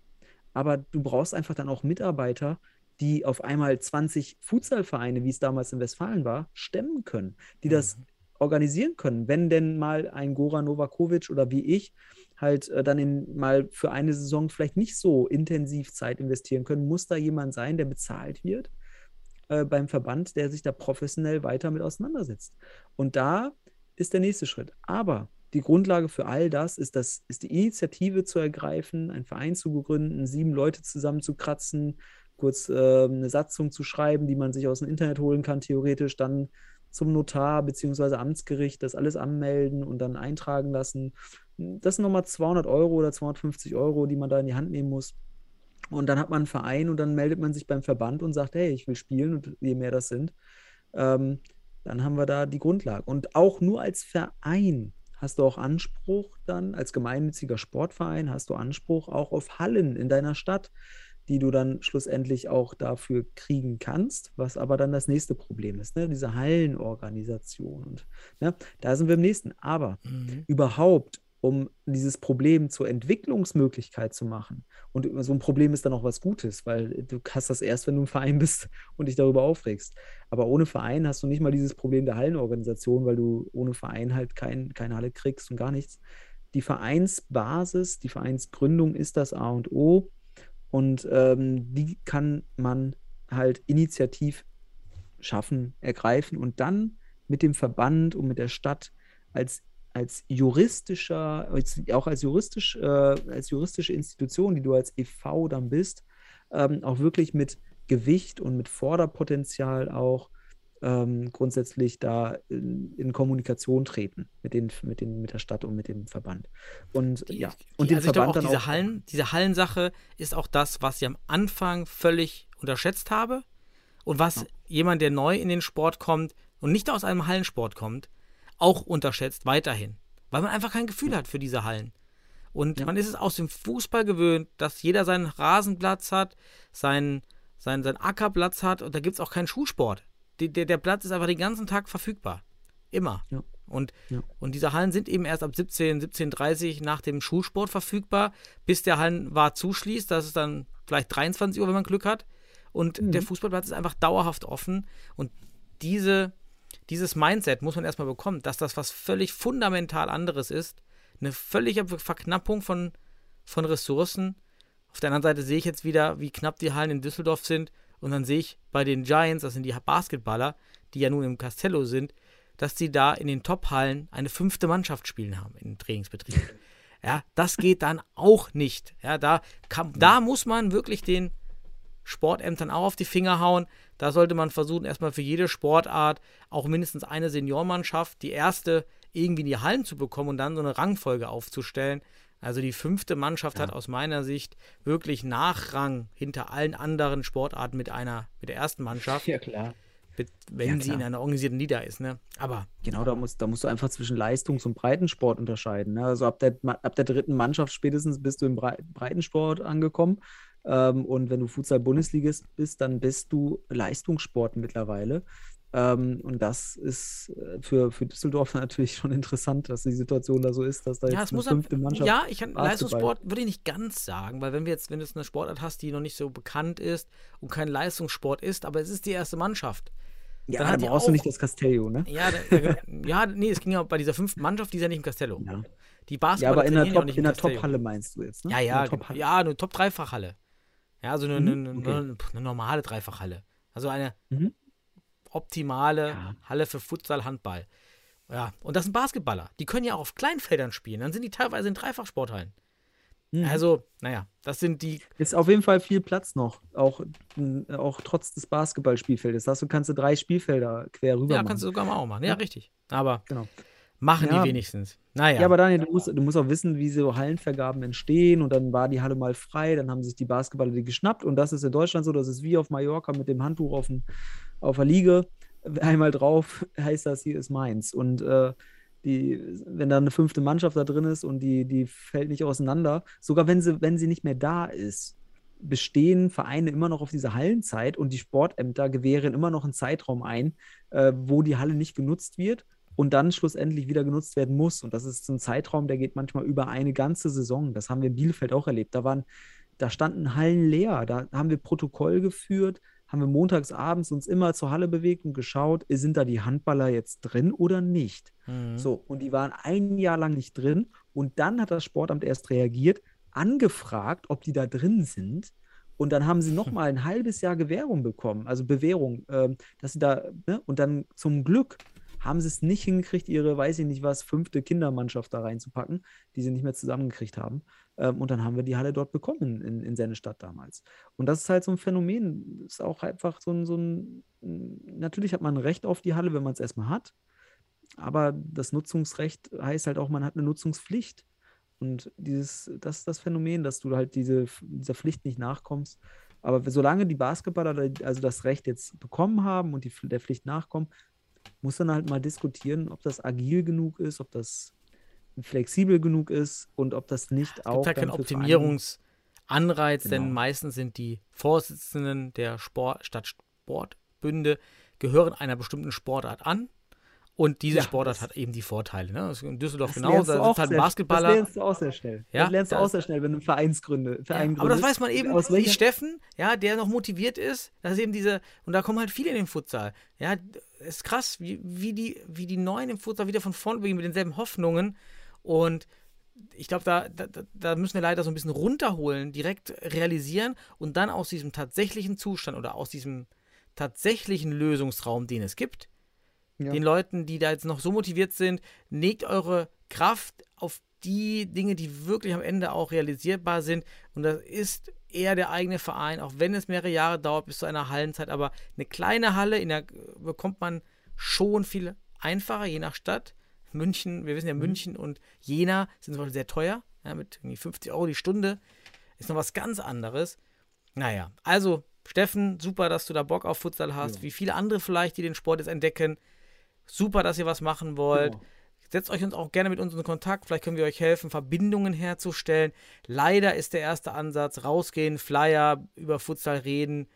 aber du brauchst einfach dann auch Mitarbeiter, die auf einmal 20 Futsalvereine, wie es damals in Westfalen war, stemmen können, die das organisieren können. Wenn denn mal ein Goran Novakovic oder wie ich halt äh, dann in, mal für eine Saison vielleicht nicht so intensiv Zeit investieren können, muss da jemand sein, der bezahlt wird äh, beim Verband, der sich da professionell weiter mit auseinandersetzt. Und da ist der nächste Schritt. Aber die Grundlage für all das ist, das, ist die Initiative zu ergreifen, einen Verein zu gründen, sieben Leute zusammenzukratzen, kurz äh, eine Satzung zu schreiben, die man sich aus dem Internet holen kann, theoretisch dann zum Notar bzw. Amtsgericht das alles anmelden und dann eintragen lassen. Das sind nochmal 200 Euro oder 250 Euro, die man da in die Hand nehmen muss. Und dann hat man einen Verein und dann meldet man sich beim Verband und sagt, hey, ich will spielen und je mehr das sind, ähm, dann haben wir da die Grundlage. Und auch nur als Verein hast du auch Anspruch dann, als gemeinnütziger Sportverein hast du Anspruch auch auf Hallen in deiner Stadt, die du dann schlussendlich auch dafür kriegen kannst, was aber dann das nächste Problem ist, ne? diese Hallenorganisation. Und ne? da sind wir im nächsten. Aber Mhm. überhaupt, um dieses Problem zur Entwicklungsmöglichkeit zu machen. Und so ein Problem ist dann auch was Gutes, weil du hast das erst, wenn du ein Verein bist und dich darüber aufregst. Aber ohne Verein hast du nicht mal dieses Problem der Hallenorganisation, weil du ohne Verein halt kein, keine Halle kriegst und gar nichts. Die Vereinsbasis, die Vereinsgründung ist das A und O. Und ähm, die kann man halt initiativ schaffen, ergreifen und dann mit dem Verband und mit der Stadt als, als juristischer, als, auch als, juristisch, äh, als juristische Institution, die du als e.V. dann bist, ähm, auch wirklich mit Gewicht und mit Forderpotenzial auch ähm, grundsätzlich da in, in Kommunikation treten mit, den, mit, den, mit der Stadt und mit dem Verband. Und Die, ja, die, und den also Verband auch diese auch. Hallen, diese Hallensache ist auch das, was ich am Anfang völlig unterschätzt habe und was Ja. jemand, der neu in den Sport kommt und nicht aus einem Hallensport kommt, auch unterschätzt weiterhin, weil man einfach kein Gefühl hat für diese Hallen. Und Ja. man ist es aus dem Fußball gewöhnt, dass jeder seinen Rasenplatz hat, seinen, seinen, seinen Ackerplatz hat und da gibt es auch keinen Schulsport. Die, der, der Platz ist einfach den ganzen Tag verfügbar. Immer. Ja. Und, Ja. und diese Hallen sind eben erst ab 17, 17.30 nach dem Schulsport verfügbar, bis der Hallenwart zuschließt. Das ist dann vielleicht 23 Uhr, wenn man Glück hat. Und Mhm. der Fußballplatz ist einfach dauerhaft offen. Und diese, dieses Mindset muss man erstmal bekommen, dass das was völlig fundamental anderes ist. Eine völlige Verknappung von, von Ressourcen. Auf der anderen Seite sehe ich jetzt wieder, wie knapp die Hallen in Düsseldorf sind. Und dann sehe ich bei den Giants, das sind die Basketballer, die ja nun im Castello sind, dass die da in den Top-Hallen eine fünfte Mannschaft spielen haben im Trainingsbetrieb. Ja, das geht dann auch nicht. Ja, da, kann, da muss man wirklich den Sportämtern auch auf die Finger hauen. Da sollte man versuchen, erstmal für jede Sportart auch mindestens eine Seniormannschaft, die erste irgendwie in die Hallen zu bekommen und dann so eine Rangfolge aufzustellen. Also die fünfte Mannschaft hat aus meiner Sicht wirklich Nachrang hinter allen anderen Sportarten mit einer, mit der ersten Mannschaft, Ja, klar. wenn Ja, sie in einer organisierten Liga ist. Ne? Aber Genau, da musst, da musst du einfach zwischen Leistungs- und Breitensport unterscheiden. Ne? Also ab der, ab der dritten Mannschaft spätestens bist du im Brei- Breitensport angekommen. Ähm, und wenn du Futsal-Bundesligist bist, dann bist du Leistungssport mittlerweile. Ähm, und das ist äh, für, für Düsseldorf natürlich schon interessant, dass die Situation da so ist, dass da ja, jetzt eine muss fünfte halt, Mannschaft. ja, ich kann Basketball. Leistungssport würde ich nicht ganz sagen, weil wenn wir jetzt, wenn du jetzt eine Sportart hast, die noch nicht so bekannt ist und kein Leistungssport ist, aber es ist die erste Mannschaft. ja, dann da brauchst du auch- nicht das Castello, ne? Ja, da, ja, nee, es ging ja bei dieser fünften Mannschaft, die ist ja nicht im Castello. Ja, Die ja Basketballer aber in der, ja Top, in der. Top-Halle meinst du jetzt, ne? Ja, In ja, der genau. Ja, eine Top-Dreifachhalle. Ja, also eine, Mhm, eine, okay. eine, eine normale Dreifachhalle. Also eine Mhm. Optimale Ja. Halle für Futsal, Handball. Ja, und das sind Basketballer. Die können ja auch auf Kleinfeldern spielen. Dann sind die teilweise in Dreifachsporthallen. Mhm. Also, naja, das sind die. Ist auf jeden Fall viel Platz noch, auch, auch trotz des Basketballspielfeldes. Das heißt, du kannst du drei Spielfelder quer rüber Ja, machen. kannst du sogar mal auch machen. Ja, Ja. richtig. Aber Genau. machen Ja. die wenigstens. Naja. Ja, aber Daniel, du musst, du musst auch wissen, wie so Hallenvergaben entstehen und dann war die Halle mal frei, dann haben sich die Basketballer die geschnappt und das ist in Deutschland so, das ist wie auf Mallorca mit dem Handtuch auf, dem, auf der Liege. Einmal drauf heißt das, hier ist meins. Und äh, die, wenn da eine fünfte Mannschaft da drin ist und die, die fällt nicht auseinander, sogar wenn sie, wenn sie nicht mehr da ist, bestehen Vereine immer noch auf diese Hallenzeit und die Sportämter gewähren immer noch einen Zeitraum ein, äh, wo die Halle nicht genutzt wird und dann schlussendlich wieder genutzt werden muss. Und das ist so ein Zeitraum, der geht manchmal über eine ganze Saison. Das haben wir in Bielefeld auch erlebt. Da waren, da standen Hallen leer. Da haben wir Protokoll geführt, haben wir montags abends uns immer zur Halle bewegt und geschaut, sind da die Handballer jetzt drin oder nicht. Mhm. So, und die waren ein Jahr lang nicht drin. Und dann hat das Sportamt erst reagiert, angefragt, ob die da drin sind. Und dann haben sie noch mal ein halbes Jahr Gewährung bekommen, also Bewährung, ähm, dass sie da, ne? Und dann zum Glück haben sie es nicht hingekriegt, ihre, weiß ich nicht was, fünfte Kindermannschaft da reinzupacken, die sie nicht mehr zusammengekriegt haben. Ähm, und dann haben wir die Halle dort bekommen in, in Sennestadt damals. Und das ist halt so ein Phänomen, ist auch einfach so ein, so ein, natürlich hat man ein Recht auf die Halle, wenn man es erstmal hat. Aber das Nutzungsrecht heißt halt auch, man hat eine Nutzungspflicht. Und dieses, das ist das Phänomen, dass du halt diese, dieser Pflicht nicht nachkommst. Aber solange die Basketballer also das Recht jetzt bekommen haben und die, der Pflicht nachkommen, muss dann halt mal diskutieren, ob das agil genug ist, ob das flexibel genug ist und ob das nicht Es auch. gibt halt keinen Optimierungsanreiz, denn Genau. meistens sind die Vorsitzenden der Sport, Stadtsportbünde gehören einer bestimmten Sportart an. Und diese Ja, Sportart hat eben die Vorteile. Ne? Das ist in Düsseldorf genauso. lernst du Da auch sitzt halt sehr- Das Basketballer. lernst du auch sehr schnell. Ja, das lernst du auch sehr schnell, wenn du einen Vereins gründe, Verein Ja, aber das weiß man eben, Aus wie Steffen, ja, der noch motiviert ist. Das ist eben diese, und da kommen halt viele in den Futsal. Ja, es ist krass, wie, wie, die, wie die Neuen im Futsal wieder von vorne beginnen mit denselben Hoffnungen. Und ich glaube, da, da, da müssen wir leider so ein bisschen runterholen, direkt realisieren und dann aus diesem tatsächlichen Zustand oder aus diesem tatsächlichen Lösungsraum, den es gibt, Ja. den Leuten, die da jetzt noch so motiviert sind, legt eure Kraft auf die Dinge, die wirklich am Ende auch realisierbar sind. Und das ist eher der eigene Verein, auch wenn es mehrere Jahre dauert bis zu einer Hallenzeit. Aber eine kleine Halle in der bekommt man schon viel einfacher, je nach Stadt. München, wir wissen ja, München und Jena sind zum Beispiel sehr teuer, ja, mit irgendwie 50 Euro die Stunde. Ist noch was ganz anderes. Naja, also Steffen, super, dass du da Bock auf Futsal hast. Wie viele andere vielleicht, die den Sport jetzt entdecken. Super, dass ihr was machen wollt. Genau. Setzt euch uns auch gerne mit uns in Kontakt. Vielleicht können wir euch helfen, Verbindungen herzustellen. Leider ist der erste Ansatz, rausgehen, Flyer, über Futsal reden.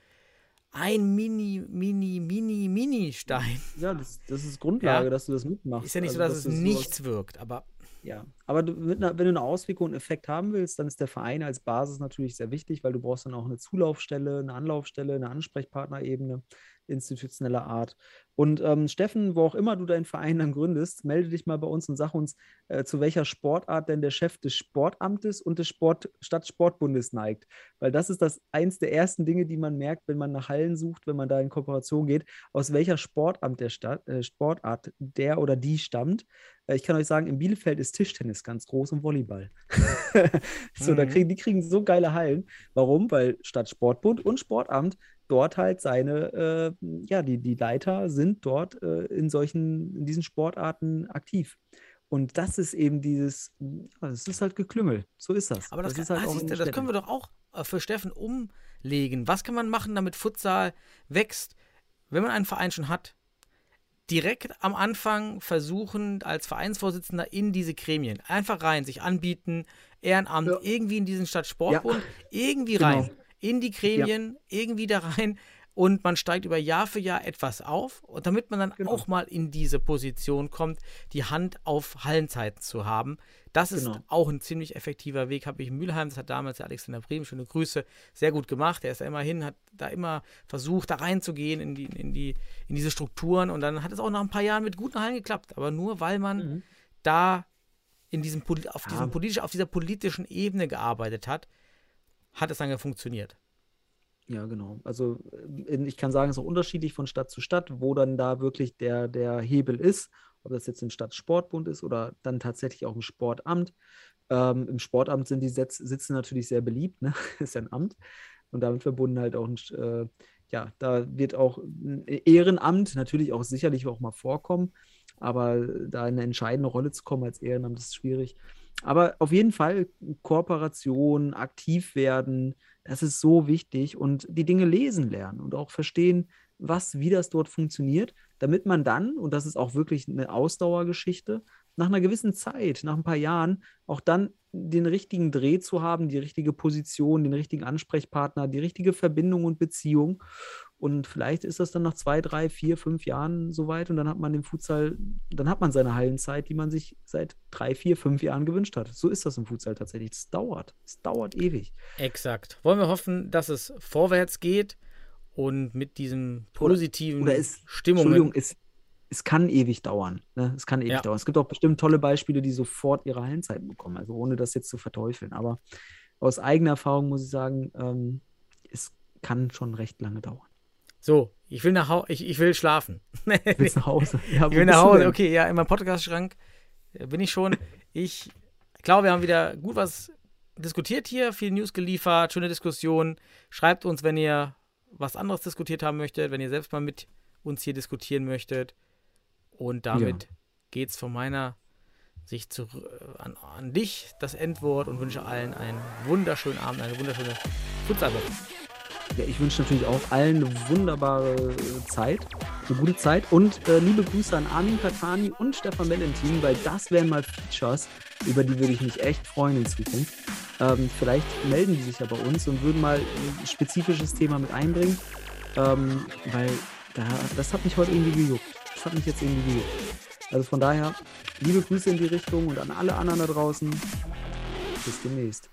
Ein mini, mini, mini, mini Stein. Ja, das, das ist Grundlage, Ja. dass du das mitmachst. Ist ja nicht Also, so, dass es du sowas- nichts wirkt, aber Ja, aber du, einer, wenn du eine Auswirkung und einen Effekt haben willst, dann ist der Verein als Basis natürlich sehr wichtig, weil du brauchst dann auch eine Zulaufstelle, eine Anlaufstelle, eine Ansprechpartnerebene institutioneller Art. Und ähm, Steffen, wo auch immer du deinen Verein dann gründest, melde dich mal bei uns und sag uns, äh, zu welcher Sportart denn der Chef des Sportamtes und des Sport, Stadtsportbundes neigt. Weil das ist das eins der ersten Dinge, die man merkt, wenn man nach Hallen sucht, wenn man da in Kooperation geht, aus welcher Sportamt der Stadt, äh, Sportart der oder die stammt. Äh, ich kann euch sagen, in Bielefeld ist Tischtennis ganz groß und Volleyball. so, da Mhm. kriegen, die kriegen so geile Hallen. Warum? Weil Stadtsportbund und Sportamt dort halt seine, äh, ja, die, die Leiter sind dort äh, in solchen, in diesen Sportarten aktiv. Und das ist eben dieses, ja, das ist halt Geklüngel. So ist das. Aber das, ist kann, halt ah, den das können wir doch auch äh, für Steffen umlegen. Was kann man machen, damit Futsal wächst, wenn man einen Verein schon hat? Direkt am Anfang versuchen, als Vereinsvorsitzender in diese Gremien einfach rein, sich anbieten, Ehrenamt, Ja. irgendwie in diesen Stadtsportbund, irgendwie Genau. rein, in die Gremien, irgendwie da rein und man steigt über Jahr für Jahr etwas auf und damit man dann Genau. auch mal in diese Position kommt, die Hand auf Hallenzeiten zu haben. Das ist Genau. auch ein ziemlich effektiver Weg, habe ich in Mülheim, das hat damals der Alexander Brehm, schöne Grüße, sehr gut gemacht. Er ist da immerhin, hat da immer versucht, da reinzugehen in, die, in, die, in diese Strukturen und dann hat es auch nach ein paar Jahren mit guten Hallen geklappt, aber nur weil man Mhm. da in diesem, auf, diesem Ja. politisch, auf dieser politischen Ebene gearbeitet hat, hat es dann funktioniert. Ja, genau. Also äh, ich kann sagen, es ist auch unterschiedlich von Stadt zu Stadt, wo dann da wirklich der, der Hebel ist. ob das jetzt im Stadtsportbund ist oder dann tatsächlich auch im Sportamt. Ähm, Im Sportamt sind die Setz Sitze natürlich sehr beliebt, ne? ist ja ein Amt und damit verbunden halt auch ein, äh, ja, da wird auch ein Ehrenamt natürlich auch sicherlich auch mal vorkommen, aber da eine entscheidende Rolle zu kommen als Ehrenamt ist schwierig. Aber auf jeden Fall Kooperation, aktiv werden, das ist so wichtig und die Dinge lesen lernen und auch verstehen, was, wie das dort funktioniert, damit man dann, und das ist auch wirklich eine Ausdauergeschichte, nach einer gewissen Zeit, nach ein paar Jahren, auch dann den richtigen Dreh zu haben, die richtige Position, den richtigen Ansprechpartner, die richtige Verbindung und Beziehung. Und vielleicht ist das dann nach zwei, drei, vier, fünf Jahren soweit und dann hat man den Futsal, dann hat man seine Hallenzeit, die man sich seit drei, vier, fünf Jahren gewünscht hat. So ist das im Futsal tatsächlich. Es dauert. Es dauert ewig. Exakt. Wollen wir hoffen, dass es vorwärts geht und mit diesem positiven oder, oder es, Stimmungen. Entschuldigung, es, es kann ewig dauern. Ne? Es kann ewig Ja. dauern. Es gibt auch bestimmt tolle Beispiele, die sofort ihre Hallenzeiten bekommen. Also ohne das jetzt zu verteufeln. Aber aus eigener Erfahrung muss ich sagen, ähm, es kann schon recht lange dauern. So, ich will nach Hause, ich, ich will schlafen. Willst nach Hause. Ja, Ich will nach Hause, okay, ja, in meinem Podcast-Schrank äh, bin ich schon. Ich glaube, wir haben wieder gut was diskutiert hier, viel News geliefert, schöne Diskussion. Schreibt uns, wenn ihr was anderes diskutiert haben möchtet, wenn ihr selbst mal mit uns hier diskutieren möchtet. Und damit geht's von meiner Sicht zu, äh, an, an dich das Endwort und wünsche allen einen wunderschönen Abend, eine wunderschöne Futsalwoche. Ja, ich wünsche natürlich auch allen eine wunderbare äh, Zeit, eine gute Zeit und äh, liebe Grüße an Armin Katani und Stefan Valentin, weil das wären mal Features, über die würde ich mich echt freuen in Zukunft. Ähm, vielleicht melden die sich ja bei uns und würden mal ein spezifisches Thema mit einbringen, ähm, weil da, das hat mich heute irgendwie gejuckt. Das hat mich jetzt irgendwie gejuckt. Also von daher, liebe Grüße in die Richtung und an alle anderen da draußen. Bis demnächst.